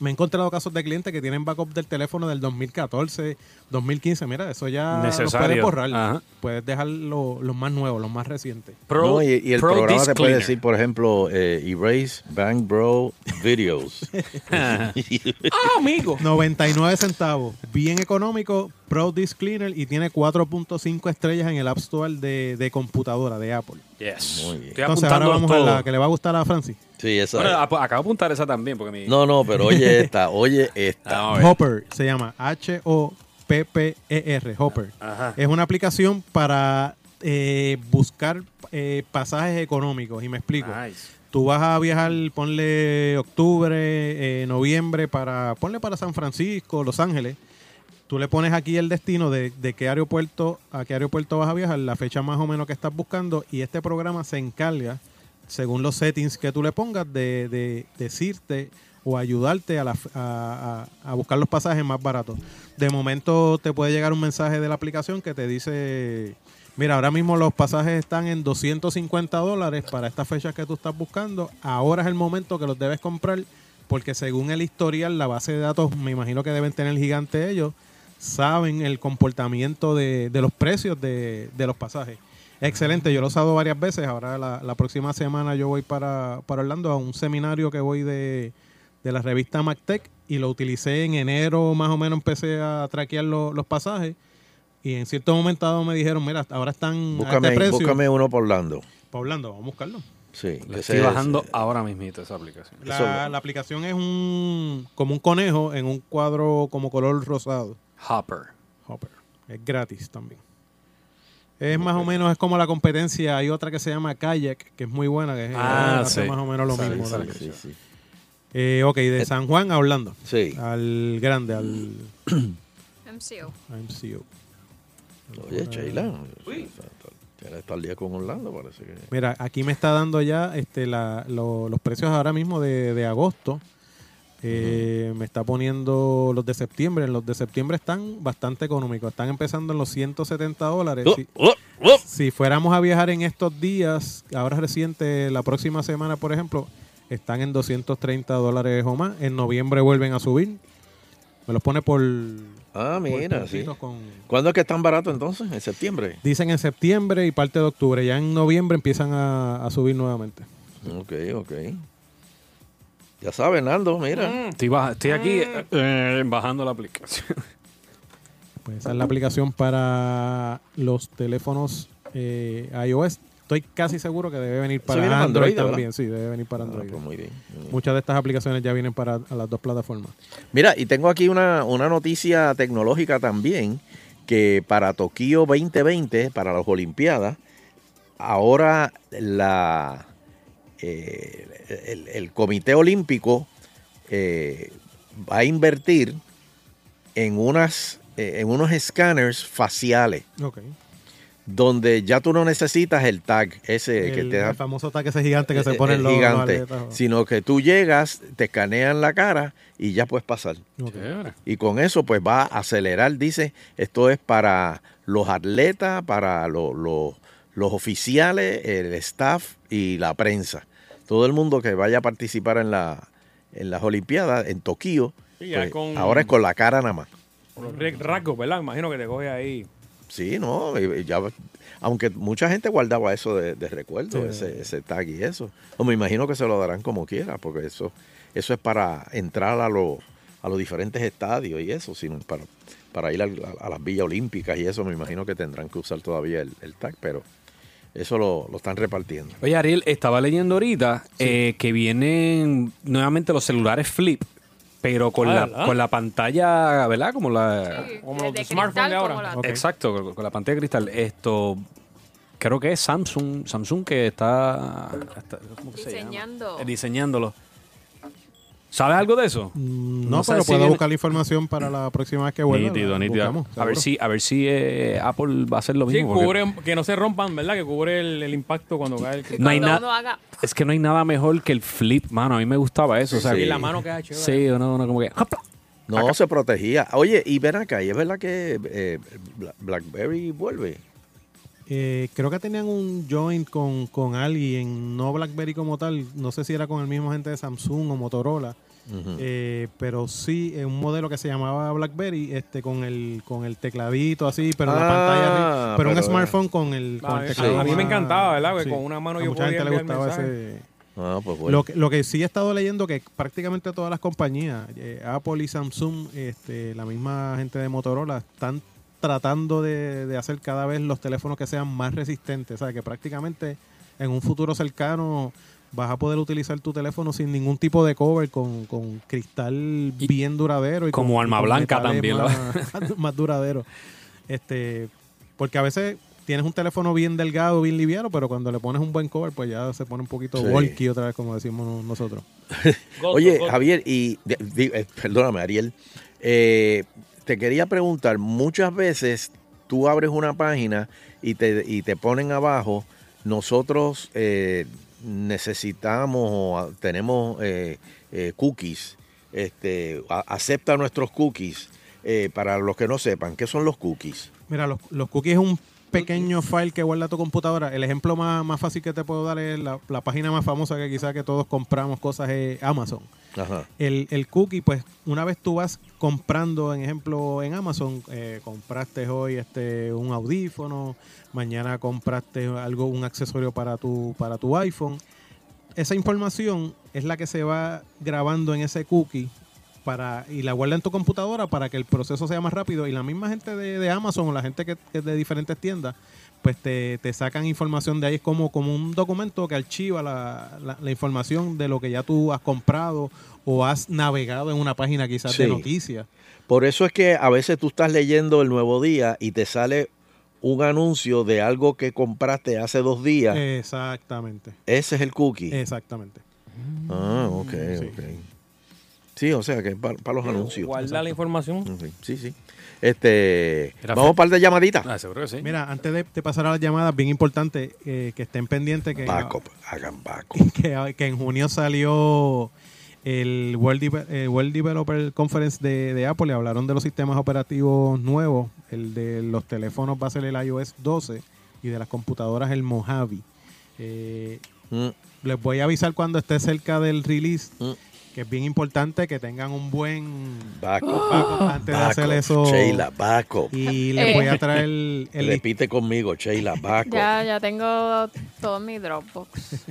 Me he encontrado casos de clientes que tienen backup del teléfono del 2014, 2015. Mira, eso ya Necesario. puedes borrar. Ajá. Puedes dejar lo- los más nuevos, los más recientes. No, y, y el programa te puede decir, por ejemplo, eh, Erase Bang Bro Videos. ah, amigo. 99 centavos. Bien económico. Pro Disk Cleaner y tiene 4.5 estrellas en el App Store de, de computadora de Apple. Yes. Muy bien. Estoy Entonces ahora vamos a la que le va a gustar a Francis. Sí, esa Bueno, es. ap- acabo de apuntar esa también porque mi... No, no, pero oye esta, oye esta. Hopper se llama H-O-P-P-E-R. Hopper. Ajá. Es una aplicación para eh, buscar eh, pasajes económicos. Y me explico. Tú vas a viajar, ponle octubre, eh, noviembre, para ponle para San Francisco, Los Ángeles. Tú le pones aquí el destino de, de qué aeropuerto a qué aeropuerto vas a viajar, la fecha más o menos que estás buscando, y este programa se encarga, según los settings que tú le pongas, de, de decirte o ayudarte a, la a- a- a buscar los pasajes más baratos. De momento te puede llegar un mensaje de la aplicación que te dice, mira, ahora mismo los pasajes están en 250 dólares para estas fechas que tú estás buscando, ahora es el momento que los debes comprar porque según el historial, la base de datos, me imagino que deben tener gigante ellos, saben el comportamiento de, de los precios de, de los pasajes. Excelente, yo lo he usado varias veces. Ahora la, la próxima semana yo voy para, para Orlando a un seminario que voy de, de la revista MacTech y lo utilicé en enero, más o menos empecé a traquear lo- los pasajes y en cierto momento dado me dijeron, mira, ahora están a Búscame, este precio. búscame uno por Orlando. Para Orlando, vamos a buscarlo. Sí. Le estoy es- bajando ahora mismito esa aplicación. La, la aplicación es un como un conejo en un cuadro como color rosado. Hopper. Hopper. Es gratis también. Es más o menos, es como la competencia. Hay otra que se llama Kayak, que es muy buena, que es, Ah, hace sí. más o menos lo Sí, mismo. sí, también. Sí, sí. Eh, ok, de San Juan a Orlando. Sí. Al grande, al MCO. MCO. Oye, Sheila. Ya está al día con Orlando, parece que. Mira, aquí me está dando ya este, la- lo- los precios ahora mismo de, de agosto. Eh, Me está poniendo los de septiembre. Los de septiembre están bastante económicos. Están empezando en los 170 dólares. Oh, Si- oh, oh. si fuéramos a viajar en estos días, ahora reciente, la próxima semana, por ejemplo, están en 230 dólares o más. En noviembre vuelven a subir. Me los pone por, Ah, mira, sí. con- ¿Cuándo es que están baratos entonces? ¿En septiembre? Dicen en septiembre y parte de octubre. Ya en noviembre empiezan a, a subir nuevamente. Ok, ok. Ya sabes, Nando, mira. Estoy, baja- estoy aquí eh, bajando la aplicación. Pues esa es la aplicación para los teléfonos eh, iOS. Estoy casi seguro que debe venir para Android, Android, también. ¿verdad? Sí, debe venir para Ah, Android. pues muy bien, muy bien. Muchas de estas aplicaciones ya vienen para a las dos plataformas. Mira, y tengo aquí una, una noticia tecnológica también, que para Tokio 2020, para las Olimpiadas, ahora la, eh, el, el Comité Olímpico eh, va a invertir en, unas, eh, en unos escáneres faciales, Ok. donde ya tú no necesitas el tag ese que te da el famoso ataque ese gigante que se eh, pone eh, en los, los gigante, atletas. sino que tú llegas, te escanean la cara y ya puedes pasar. Y con eso pues va a acelerar, dice, esto es para los atletas, para lo- lo- los oficiales, el staff y la prensa. Todo el mundo que vaya a participar en, la, en las Olimpiadas en Tokio, Sí, pues, con- ahora es con la cara nada más. Los re- rasgos, ¿verdad? Imagino que te coge ahí. Sí, no, ya, aunque mucha gente guardaba eso de, de recuerdo, Sí. ese, ese tag y eso. O me imagino que se lo darán como quiera, porque eso, eso es para entrar a, los a los diferentes estadios y eso, sino para, para ir a las villas olímpicas y eso, me imagino que tendrán que usar todavía el, el tag, pero eso lo, lo están repartiendo. Oye, Ariel, estaba leyendo ahorita eh, que vienen nuevamente los celulares flip, pero con, Ah, la, ¿verdad? con la pantalla, ¿verdad? Como la... Como de los cristal, smartphones de ahora. la-. Exacto, con, con la pantalla de cristal. Esto, creo que es Samsung, Samsung que está, está- ¿cómo que se llama? Diseñando. Eh, diseñándolo. ¿Sabes algo de eso? Mm, No, sé pero si puedo buscar la información para la próxima vez que vuelva. Nítido, nítido. buscamos, A ver si, a ver si eh, Apple va a hacer lo Sí, mismo. porque que no se rompan, ¿verdad? Que cubre el, el impacto cuando cae el cristal. No hay nada. Es que no hay nada mejor que el flip, mano. A mí me gustaba eso. O sea, Sí. Y la mano queda chévere. Sí, uno, uno como que. ¡hopla! No, se protegía. Oye, y ven acá, ¿y es verdad que eh, Bla- BlackBerry vuelve? Eh, creo que tenían un joint con, con alguien, no BlackBerry como tal, no sé si era con el mismo gente de Samsung o Motorola, Eh, pero sí eh, un modelo que se llamaba BlackBerry, este con el con el tecladito así, pero la Ah, pantalla arriba, pero, un pero, smartphone con el, con Ah, el sí. teclado. A mí me encantaba, ¿verdad? Sí. con una mano A yo mucha podía gente le gustaba ese Ah, pues bueno. Lo que, lo que sí he estado leyendo que prácticamente todas las compañías, eh, Apple y Samsung, este, la misma gente de Motorola, están tratando de, de hacer cada vez los teléfonos que sean más resistentes. O sea, que prácticamente en un futuro cercano vas a poder utilizar tu teléfono sin ningún tipo de cover, con, con cristal bien duradero. Y como con- arma y con blanca también, Más, más duradero. Este, porque a veces tienes un teléfono bien delgado, bien liviano, pero cuando le pones un buen cover, pues ya se pone un poquito Sí. bulky otra vez, como decimos nosotros. Oye, Javier, y eh, perdóname, Ariel, eh, te quería preguntar, muchas veces tú abres una página y te, y te ponen abajo, nosotros eh, necesitamos o tenemos eh, eh, cookies, este, acepta nuestros cookies. Eh, para los que no sepan, ¿qué son los cookies? Mira, los, los cookies es un pequeño file que guarda tu computadora. El ejemplo más, más fácil que te puedo dar es la, la página más famosa que quizás que todos compramos cosas es Amazon. Ajá. El, el cookie, pues, una vez tú vas comprando, en ejemplo, en Amazon, eh, compraste hoy este un audífono, mañana compraste algo, un accesorio para tu, para tu iPhone. Esa información es la que se va grabando en ese cookie para y la guarda en tu computadora para que el proceso sea más rápido y la misma gente de, de Amazon o la gente que, que es de diferentes tiendas pues te, te sacan información de ahí es como, como un documento que archiva la, la- la información de lo que ya tú has comprado o has navegado en una página quizás de noticias. Por eso es que a veces tú estás leyendo el nuevo día y te sale un anuncio de algo que compraste hace dos días. Exactamente. Ese es el cookie. Exactamente. Ah, ok, Sí. ok. Sí, o sea que es para, los anuncios. Guarda la información. Sí, Sí. Este, Era vamos para de llamaditas. Ah, seguro que sí. Mira, antes de, de pasar a las llamadas, bien importante eh, que estén pendientes que, Backup, hagan backup. que, que en junio salió el World, Deve- eh, World Developer Conference de, de Apple y hablaron de los sistemas operativos nuevos. El de los teléfonos va a ser el iOS 12 y de las computadoras el Mojave. Eh, Mm. Les voy a avisar cuando esté cerca del release. Que es bien importante que tengan un buen Backup. backup antes de hacer eso. Sheila, backup. Y les Eh. voy a traer el, el Repite conmigo, Sheila, backup. Ya, ya tengo todo en mi Dropbox.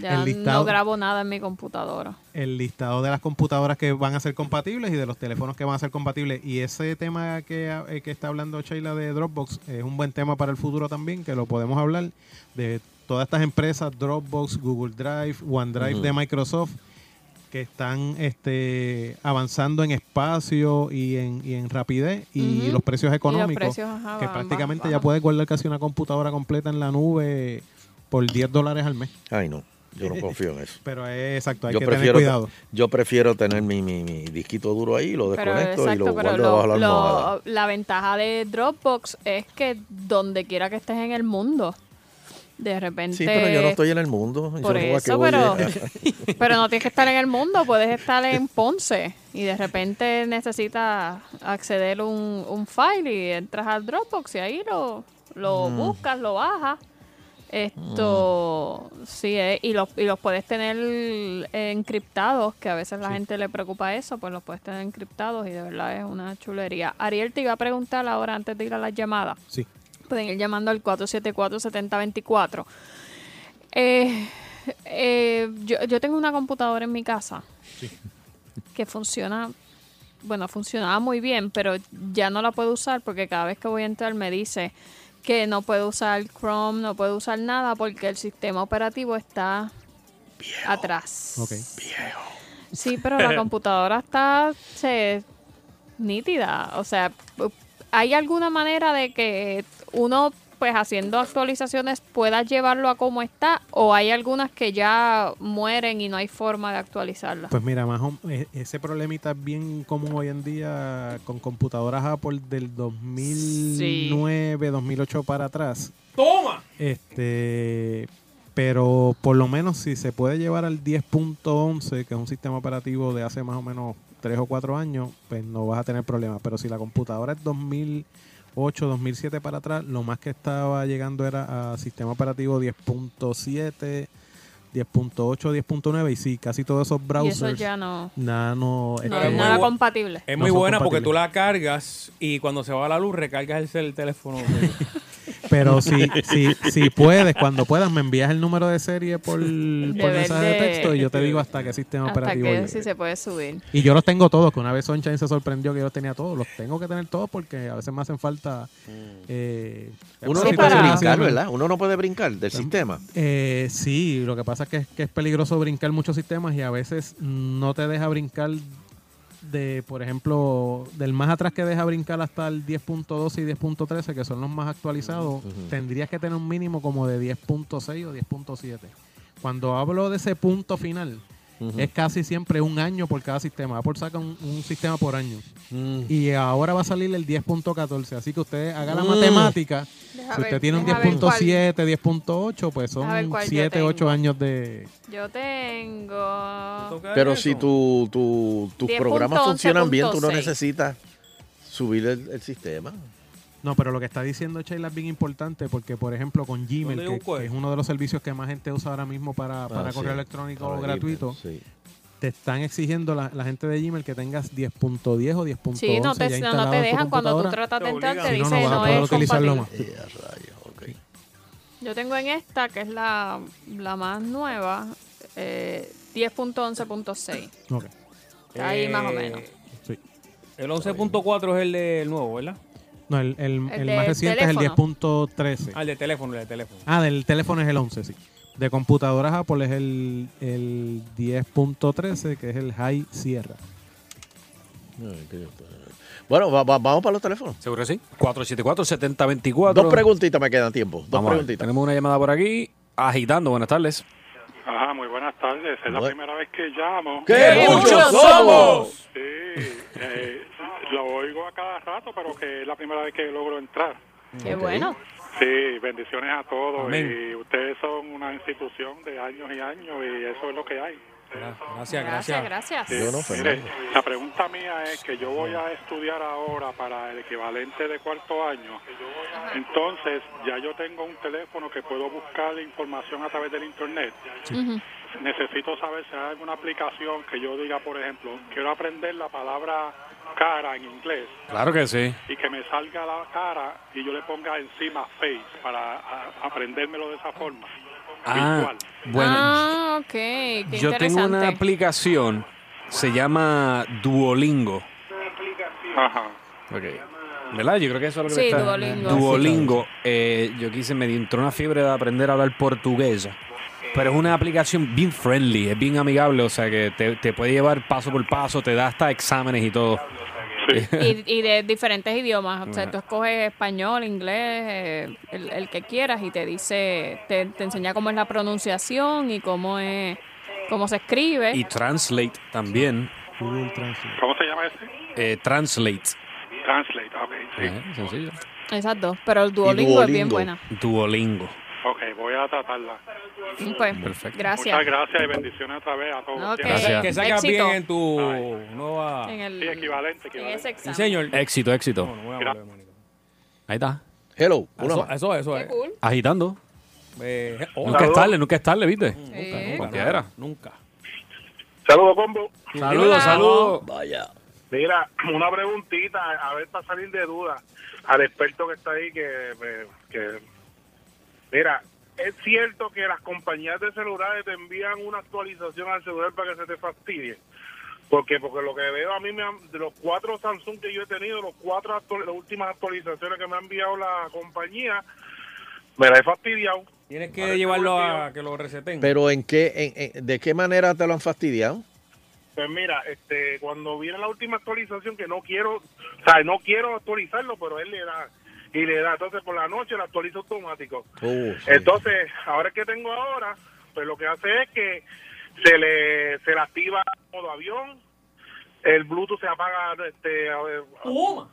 Ya listado. no grabo nada en mi computadora. el listado de las computadoras que van a ser compatibles y de los teléfonos que van a ser compatibles. Y ese tema que, eh, que está hablando Sheila de Dropbox es un buen tema para el futuro también, que lo podemos hablar de todas estas empresas, Dropbox, Google Drive, OneDrive de Microsoft, que están este, avanzando en espacio y en, y en rapidez y los precios Y los económicos, precios, ajá, que van prácticamente ya puedes guardar casi una computadora completa en la nube por 10 dólares al mes. Ay, no, yo no confío en eso. Pero es exacto, hay yo que tener cuidado. yo prefiero tener mi, mi, mi disquito duro ahí, lo Pero desconecto y exacto, lo pero guardo lo- debajo de la almohada. lo- la ventaja de Dropbox es que donde quiera que estés en el mundo, de repente... Sí, pero yo no estoy en el mundo. Por a eso, pero, a- pero no tienes que estar en el mundo, puedes estar en Ponce y de repente necesitas acceder un, un file y entras al Dropbox y ahí lo, lo Mm. buscas, lo bajas. Esto, sí, eh, y, los, y los puedes tener encriptados, que a veces la gente le preocupa eso, pues los puedes tener encriptados y de verdad es una chulería. Ariel te iba a preguntar ahora antes de ir a las llamadas. Sí. Pueden ir llamando al 474-7024. Eh, eh, yo, yo tengo una computadora en mi casa que funciona, bueno, funcionaba muy bien, pero ya no la puedo usar porque cada vez que voy a entrar me dice que no puedo usar Chrome, no puedo usar nada porque el sistema operativo está atrás. Ok. Sí, pero la computadora está se, nítida. O sea, ¿hay alguna manera de que uno, pues haciendo actualizaciones, pueda llevarlo a como está? ¿O hay algunas que ya mueren y no hay forma de actualizarlas? Pues mira, más o- e- ese problemita es bien común hoy en día con computadoras Apple del 2009, 2008 para atrás. ¡Toma! Este, pero por lo menos si se puede llevar al 10.11, que es un sistema operativo de hace más o menos 3 o 4 años, pues no vas a tener problemas. Pero si la computadora es 2008, 2007 para atrás, lo más que estaba llegando era a sistema operativo 10.7, 10.8, 10.9 y sí, casi todos esos y browsers. eso ya no, Nada, no, no este, es nada compatible. Es muy buena porque tú la cargas y cuando se va la luz recargas el teléfono. Pero si, si, si puedes, cuando puedas, me envías el número de serie por, por mensaje de texto y yo te digo hasta qué sistema Hasta operativo. que sí se puede subir. Y yo los tengo todos, que una vez Sunshine se sorprendió que yo los tenía todos. Los tengo que tener todos porque a veces me hacen falta. eh, Uno no puede brincar, ¿verdad? Uno no puede brincar del sistema. Eh, sí, lo que pasa es que, que es peligroso brincar muchos sistemas y a veces no te deja brincar de, por ejemplo, del más atrás que deja brincar hasta el 10.12 y 10.13, que son los más actualizados, tendrías que tener un mínimo como de 10.6 o 10.7. Cuando hablo de ese punto final, Es casi siempre un año por cada sistema. Apple saca un, un sistema por año. Mm. Y ahora va a salir el 10.14. Así que usted haga la Mm. matemática. Deja si usted ver- tiene un deja ver cuál- 10.7, 10.8, pues son Deja ver cuál yo 7, 8 tengo. años de... Yo tengo... Pero si tu, tu- tus 10.11, programas funcionan bien, tú no 11.6. necesitas subir el, el sistema. No, pero lo que está diciendo Sheila es bien importante porque, por ejemplo, con ¿Dónde Gmail, que, que es uno de los servicios que más gente usa ahora mismo para, para Ah, correo sí. electrónico Para gratuito, Gmail, sí. te están exigiendo la, la gente de Gmail que tengas 10.10 o 10.11 Sí, no te, no te dejan cuando tú tratas de entrar, te. Si no, no no, es utilizarlo más. Eh, a rayos, ok. Yo tengo en esta, que es la, la más nueva, eh, 10.11.6. Ok. Está ahí más o menos. Sí. El 11.4 es el del nuevo, ¿verdad? No, el, el- El más reciente es el teléfono. 10.13. Ah, el de teléfono, el de teléfono. Ah, del teléfono es el 11, sí. De computadoras Apple es el, el 10.13, que es el High Sierra. Qué- Bueno, va- va- vamos para los teléfonos. ¿Seguro que sí? 474-7024. Dos preguntitas me quedan tiempo. Dos Vamos a ver, preguntitas. Tenemos una llamada por aquí. Agitando, buenas tardes. Ajá, muy buenas tardes. Es la Bueno. primera vez que llamo. ¡Qué muchos somos! Sí, eh, lo oigo a cada rato, pero que es la primera vez que logro entrar. Qué bueno. Sí, bendiciones a todos. Amén. Y ustedes son una institución de años y años y eso es lo que hay. Gracias, Gracias, gracias. Yo no, Mire, la pregunta mía es que yo voy a estudiar ahora para el equivalente de cuarto año. Entonces, ya yo tengo un teléfono que puedo buscar información a través del internet. Necesito saber si hay alguna aplicación que yo diga, por ejemplo, quiero aprender la palabra cara en inglés Claro que sí. y que me salga la cara y yo le ponga encima face para a- aprendérmelo de esa forma. Ah, bueno, ah, ok. Qué yo tengo una aplicación, se llama Duolingo. Ajá. ¿Verdad? Yo creo que eso es lo que Sí, está... Duolingo. Duolingo. eh, yo quise, me entró una fiebre de aprender a hablar portugués. Pero es una aplicación bien friendly, es bien amigable, o sea que te, te puede llevar paso por paso, te da hasta exámenes y todo. Y, y de diferentes idiomas. O sea, tú escoges español, inglés, eh, el, el que quieras y te dice, te, te enseña cómo es la pronunciación y cómo es, cómo se escribe. Y Translate también. ¿Cómo se llama ese? Eh, translate. Translate, ok. Sí. Ajá, sencillo. Esas dos. Pero el Duolingo, es bien buena. Duolingo. Ok, voy a tratarla. Pues, Perfecto. gracias. Muchas gracias y bendiciones otra vez a todos. Ok. Gracias. Que salgas Éxito. bien en tu nueva... En el, Sí, equivalente, en equivalente. ese Sí, señor. Éxito, éxito. No, no voy a hablar, manito. Ahí está. Hello, una Eso, más. eso, eso Qué es. cool. Agitando. Eh, Nunca es tarde, nunca es tarde, ¿viste? Sí. nunca, Cualquiera. nunca. Saludos, combo. Saludos, saludos. Vaya. Mira, una preguntita, a ver, para salir de duda, al experto que está ahí, que, me- que... Mira, ¿es cierto que las compañías de celulares te envían una actualización al celular para que se te fastidie? Porque porque lo que veo a mí, me han- de los cuatro Samsung que yo he tenido, los cuatro actu- las últimas actualizaciones que me ha enviado la compañía, me la he fastidiado. Tienes que llevarlo a que lo receten. Pero ¿en qué, en- en- ¿de qué manera te lo han fastidiado? Pues mira, este, cuando viene la última actualización que no quiero, o sea, no quiero actualizarlo, pero él le da y le da. Entonces por la noche lo actualiza automático. Uh, sí. Entonces, ahora que tengo ahora, pues lo que hace es que se le se le activa modo avión, el Bluetooth se apaga este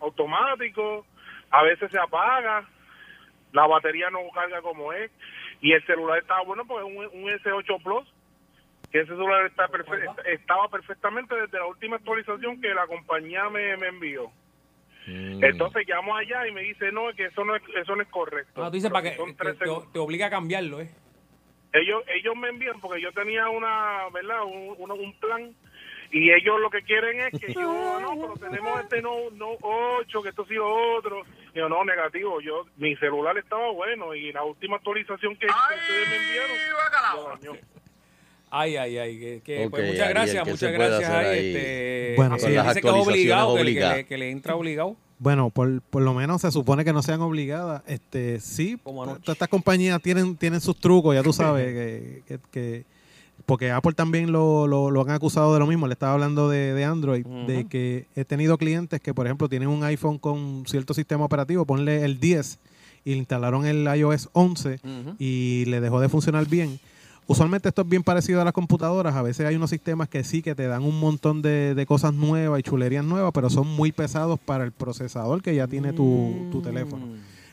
automático, a veces se apaga, la batería no carga como es y el celular estaba bueno porque es un, un S8 Plus que ese celular está perfe- estaba perfectamente desde la última actualización que la compañía me, me envió. Mm. Entonces llamo allá y me dice, no, que eso no es, eso no es correcto. Ah, tú dices para que te, obliga a cambiarlo, ¿eh? ellos ellos me envían porque yo tenía una, ¿verdad? Un, un plan y ellos lo que quieren es que yo, no, pero tenemos este no, no 8, que esto sí otro. Y yo, no, negativo, yo mi celular estaba bueno y la última actualización que, ustedes me enviaron. Ay, ay, ay. Que, que, pues, muchas gracias, ¿qué muchas gracias. hacer Ahí, ahí este, Bueno, eh, sí. dice que es obligado, que, le- que obligadas. le, que le entra obligado. Bueno, por, por lo menos se supone que no sean obligadas. Este, sí, todas estas compañías tienen, tienen sus trucos, ya tú sabes, que, que- que- porque Apple también lo, lo, lo han acusado de lo mismo. Le estaba hablando de, de Android, de que he tenido clientes que, por ejemplo, tienen un iPhone con cierto sistema operativo, ponle el 10 y le instalaron el iOS 11 Ujú. y le dejó de funcionar bien. Usualmente esto es bien parecido a las computadoras. A veces hay unos sistemas que sí, que te dan un montón de, de cosas nuevas y chulerías nuevas, pero son muy pesados para el procesador que ya tiene tu, tu teléfono.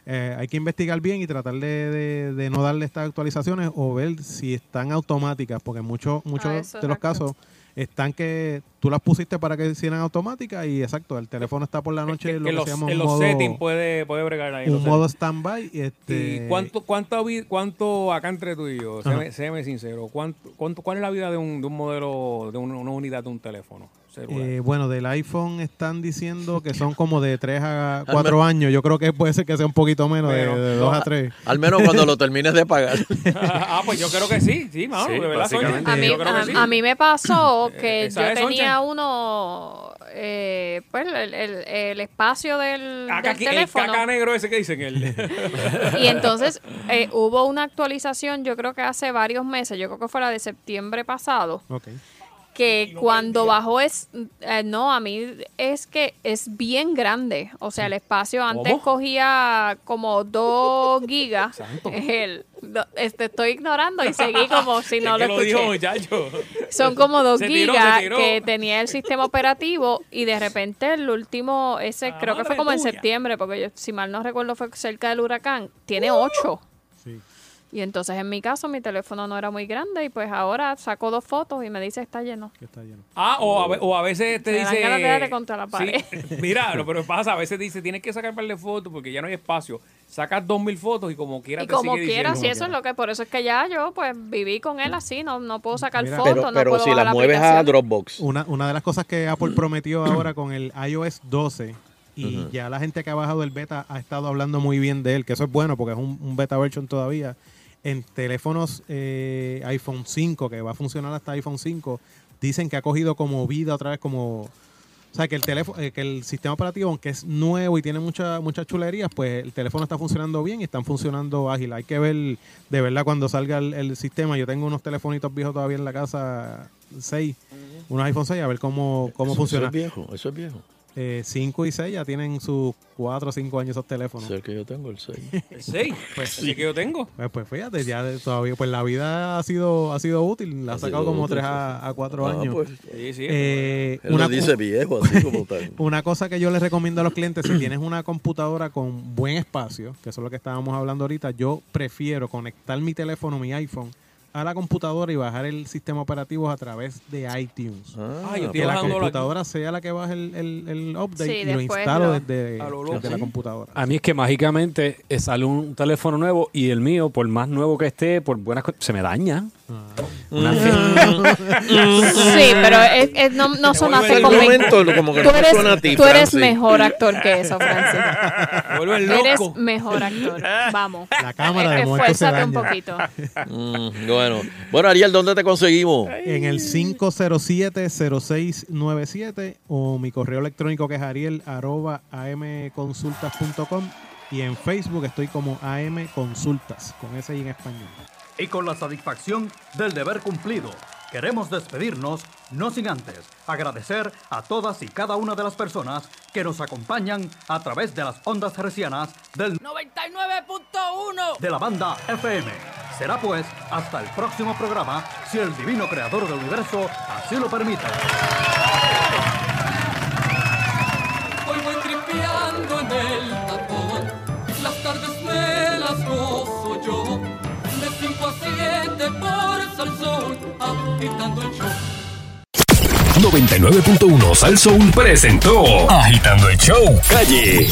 Eh, hay que investigar bien y tratar de, de- de no darle estas actualizaciones o ver si están automáticas, porque muchos muchos Ah, de los casos están que tú las pusiste para que hicieran automáticas y exacto, el teléfono está por la noche Que lo que en los, se llama en un los modo, settings puede, puede bregar ahí. un modo standby. y Este, ¿Y cuánto, cuánto, cuánto, acá entre tú y yo, séme, séme sincero, ¿cuánto, cuánto, ¿cuál es la vida de un, de un modelo, de una, una unidad de un teléfono? Eh, bueno, del iPhone están diciendo que son como de 3 a 4 años. Yo creo que puede ser que sea un poquito menos, de, Menos. 2 a 3. Al menos cuando lo termines de pagar. ah, pues yo creo que sí, sí, mano, Sí, de verdad. A mí, a, sí. a me pasó que ¿Esa yo tenía uno, eh, pues el, el- el espacio del, Caca- del el teléfono. caca negro ese que dicen él. Y entonces eh, hubo una actualización, yo creo que hace varios meses, yo creo que fue la de septiembre pasado, que cuando bajó es, eh, no, a mí es que es bien grande. O sea, el espacio antes ¿Cómo? cogía como 2 gigas. El, este, estoy ignorando y seguí como si no lo escuché. dijo, muchacho. Son como 2 Se tiró, gigas tiró. que tenía el sistema operativo y de repente el último, ese creo que fue como en septiembre, porque yo, si mal no recuerdo fue cerca del huracán, tiene 8. Y entonces en mi caso mi teléfono no era muy grande y pues ahora saco dos fotos y me dice está lleno. Ah, o a, ve- o a veces te Me dan dice. ganas de contra la Sí, pared. mira, no, pero pasa, a veces dice, tienes que sacar un par de fotos porque ya no hay espacio. Sacas dos mil fotos y como quiera Y te como sigue quiera, si eso es lo que, por eso es que ya yo pues viví con él así, no, no puedo sacar Mira, fotos, Pero, no pero puedo si las la mueves a. Dropbox. Una, una de las cosas que Apple prometió ahora con el iOS 12 y ya la gente que ha bajado el beta ha estado hablando muy bien de él, que eso es bueno porque es un, un beta version todavía. En teléfonos eh, iPhone 5, que va a funcionar hasta iPhone 5, dicen que ha cogido como vida otra vez como... O sea, que el teléfono, eh, que el sistema operativo, aunque es nuevo y tiene mucha- muchas chulerías, pues el teléfono está funcionando bien y están funcionando ágil. Hay que ver de verdad cuando salga el, el sistema. Yo tengo unos telefonitos viejos todavía en la casa, 6, unos iPhone 6, a ver cómo, cómo Eso- funciona. Eso es viejo, eso es viejo. 5 y 6 ya tienen sus 4 o 5 años esos teléfonos. El que yo tengo, el 6. El 6, pues sí que yo tengo. Pues, pues fíjate, ya de- todavía, pues la vida ha sido, ha sido útil, la ha Ha sacado como útil, 3 sí, a, a 4 Ah, años. pues. Sí, sí. Eh, Él lo dice viejo, así como tal. Una cosa que yo les recomiendo a los clientes, si tienes una computadora con buen espacio, que eso es lo que estábamos hablando ahorita, yo prefiero conectar mi teléfono, mi iPhone, a la computadora y bajar el sistema operativo a través de iTunes. Ah, yo estoy que la aquí. computadora sea la que baje el, el- el update Sí, y lo instalo lo- desde, A lo loco. desde la computadora. A mí es que mágicamente eh, sale un teléfono nuevo y el mío, por más nuevo que esté, por buenas se me daña. Una Sí, pero es- es- no, no son vuelve así el como momento, como que tú no eres, suena a ti, tú eres Francis. mejor actor que eso, Francis. Eres mejor actor. Vamos. La cámara de Eh, Esfuérzate un poquito. Mm, bueno. bueno, Ariel, ¿dónde te conseguimos? En el 507-0697 o mi correo electrónico que es ariel arroba amconsultas.com y en Facebook estoy como AM Consultas, con ese y en español. Y con la satisfacción del deber cumplido, queremos despedirnos, no sin antes agradecer a todas y cada una de las personas que nos acompañan a través de las ondas hercianas del 99.1 de la banda FM. Será pues hasta el próximo programa, si el divino creador del universo así lo permite. Hoy voy tripeando en el tapón. Las tardes me las gozo yo. De 5 a 7 por Salsón, agitando el show. 99.1 Sal Soul presentó Agitando el Show Calle.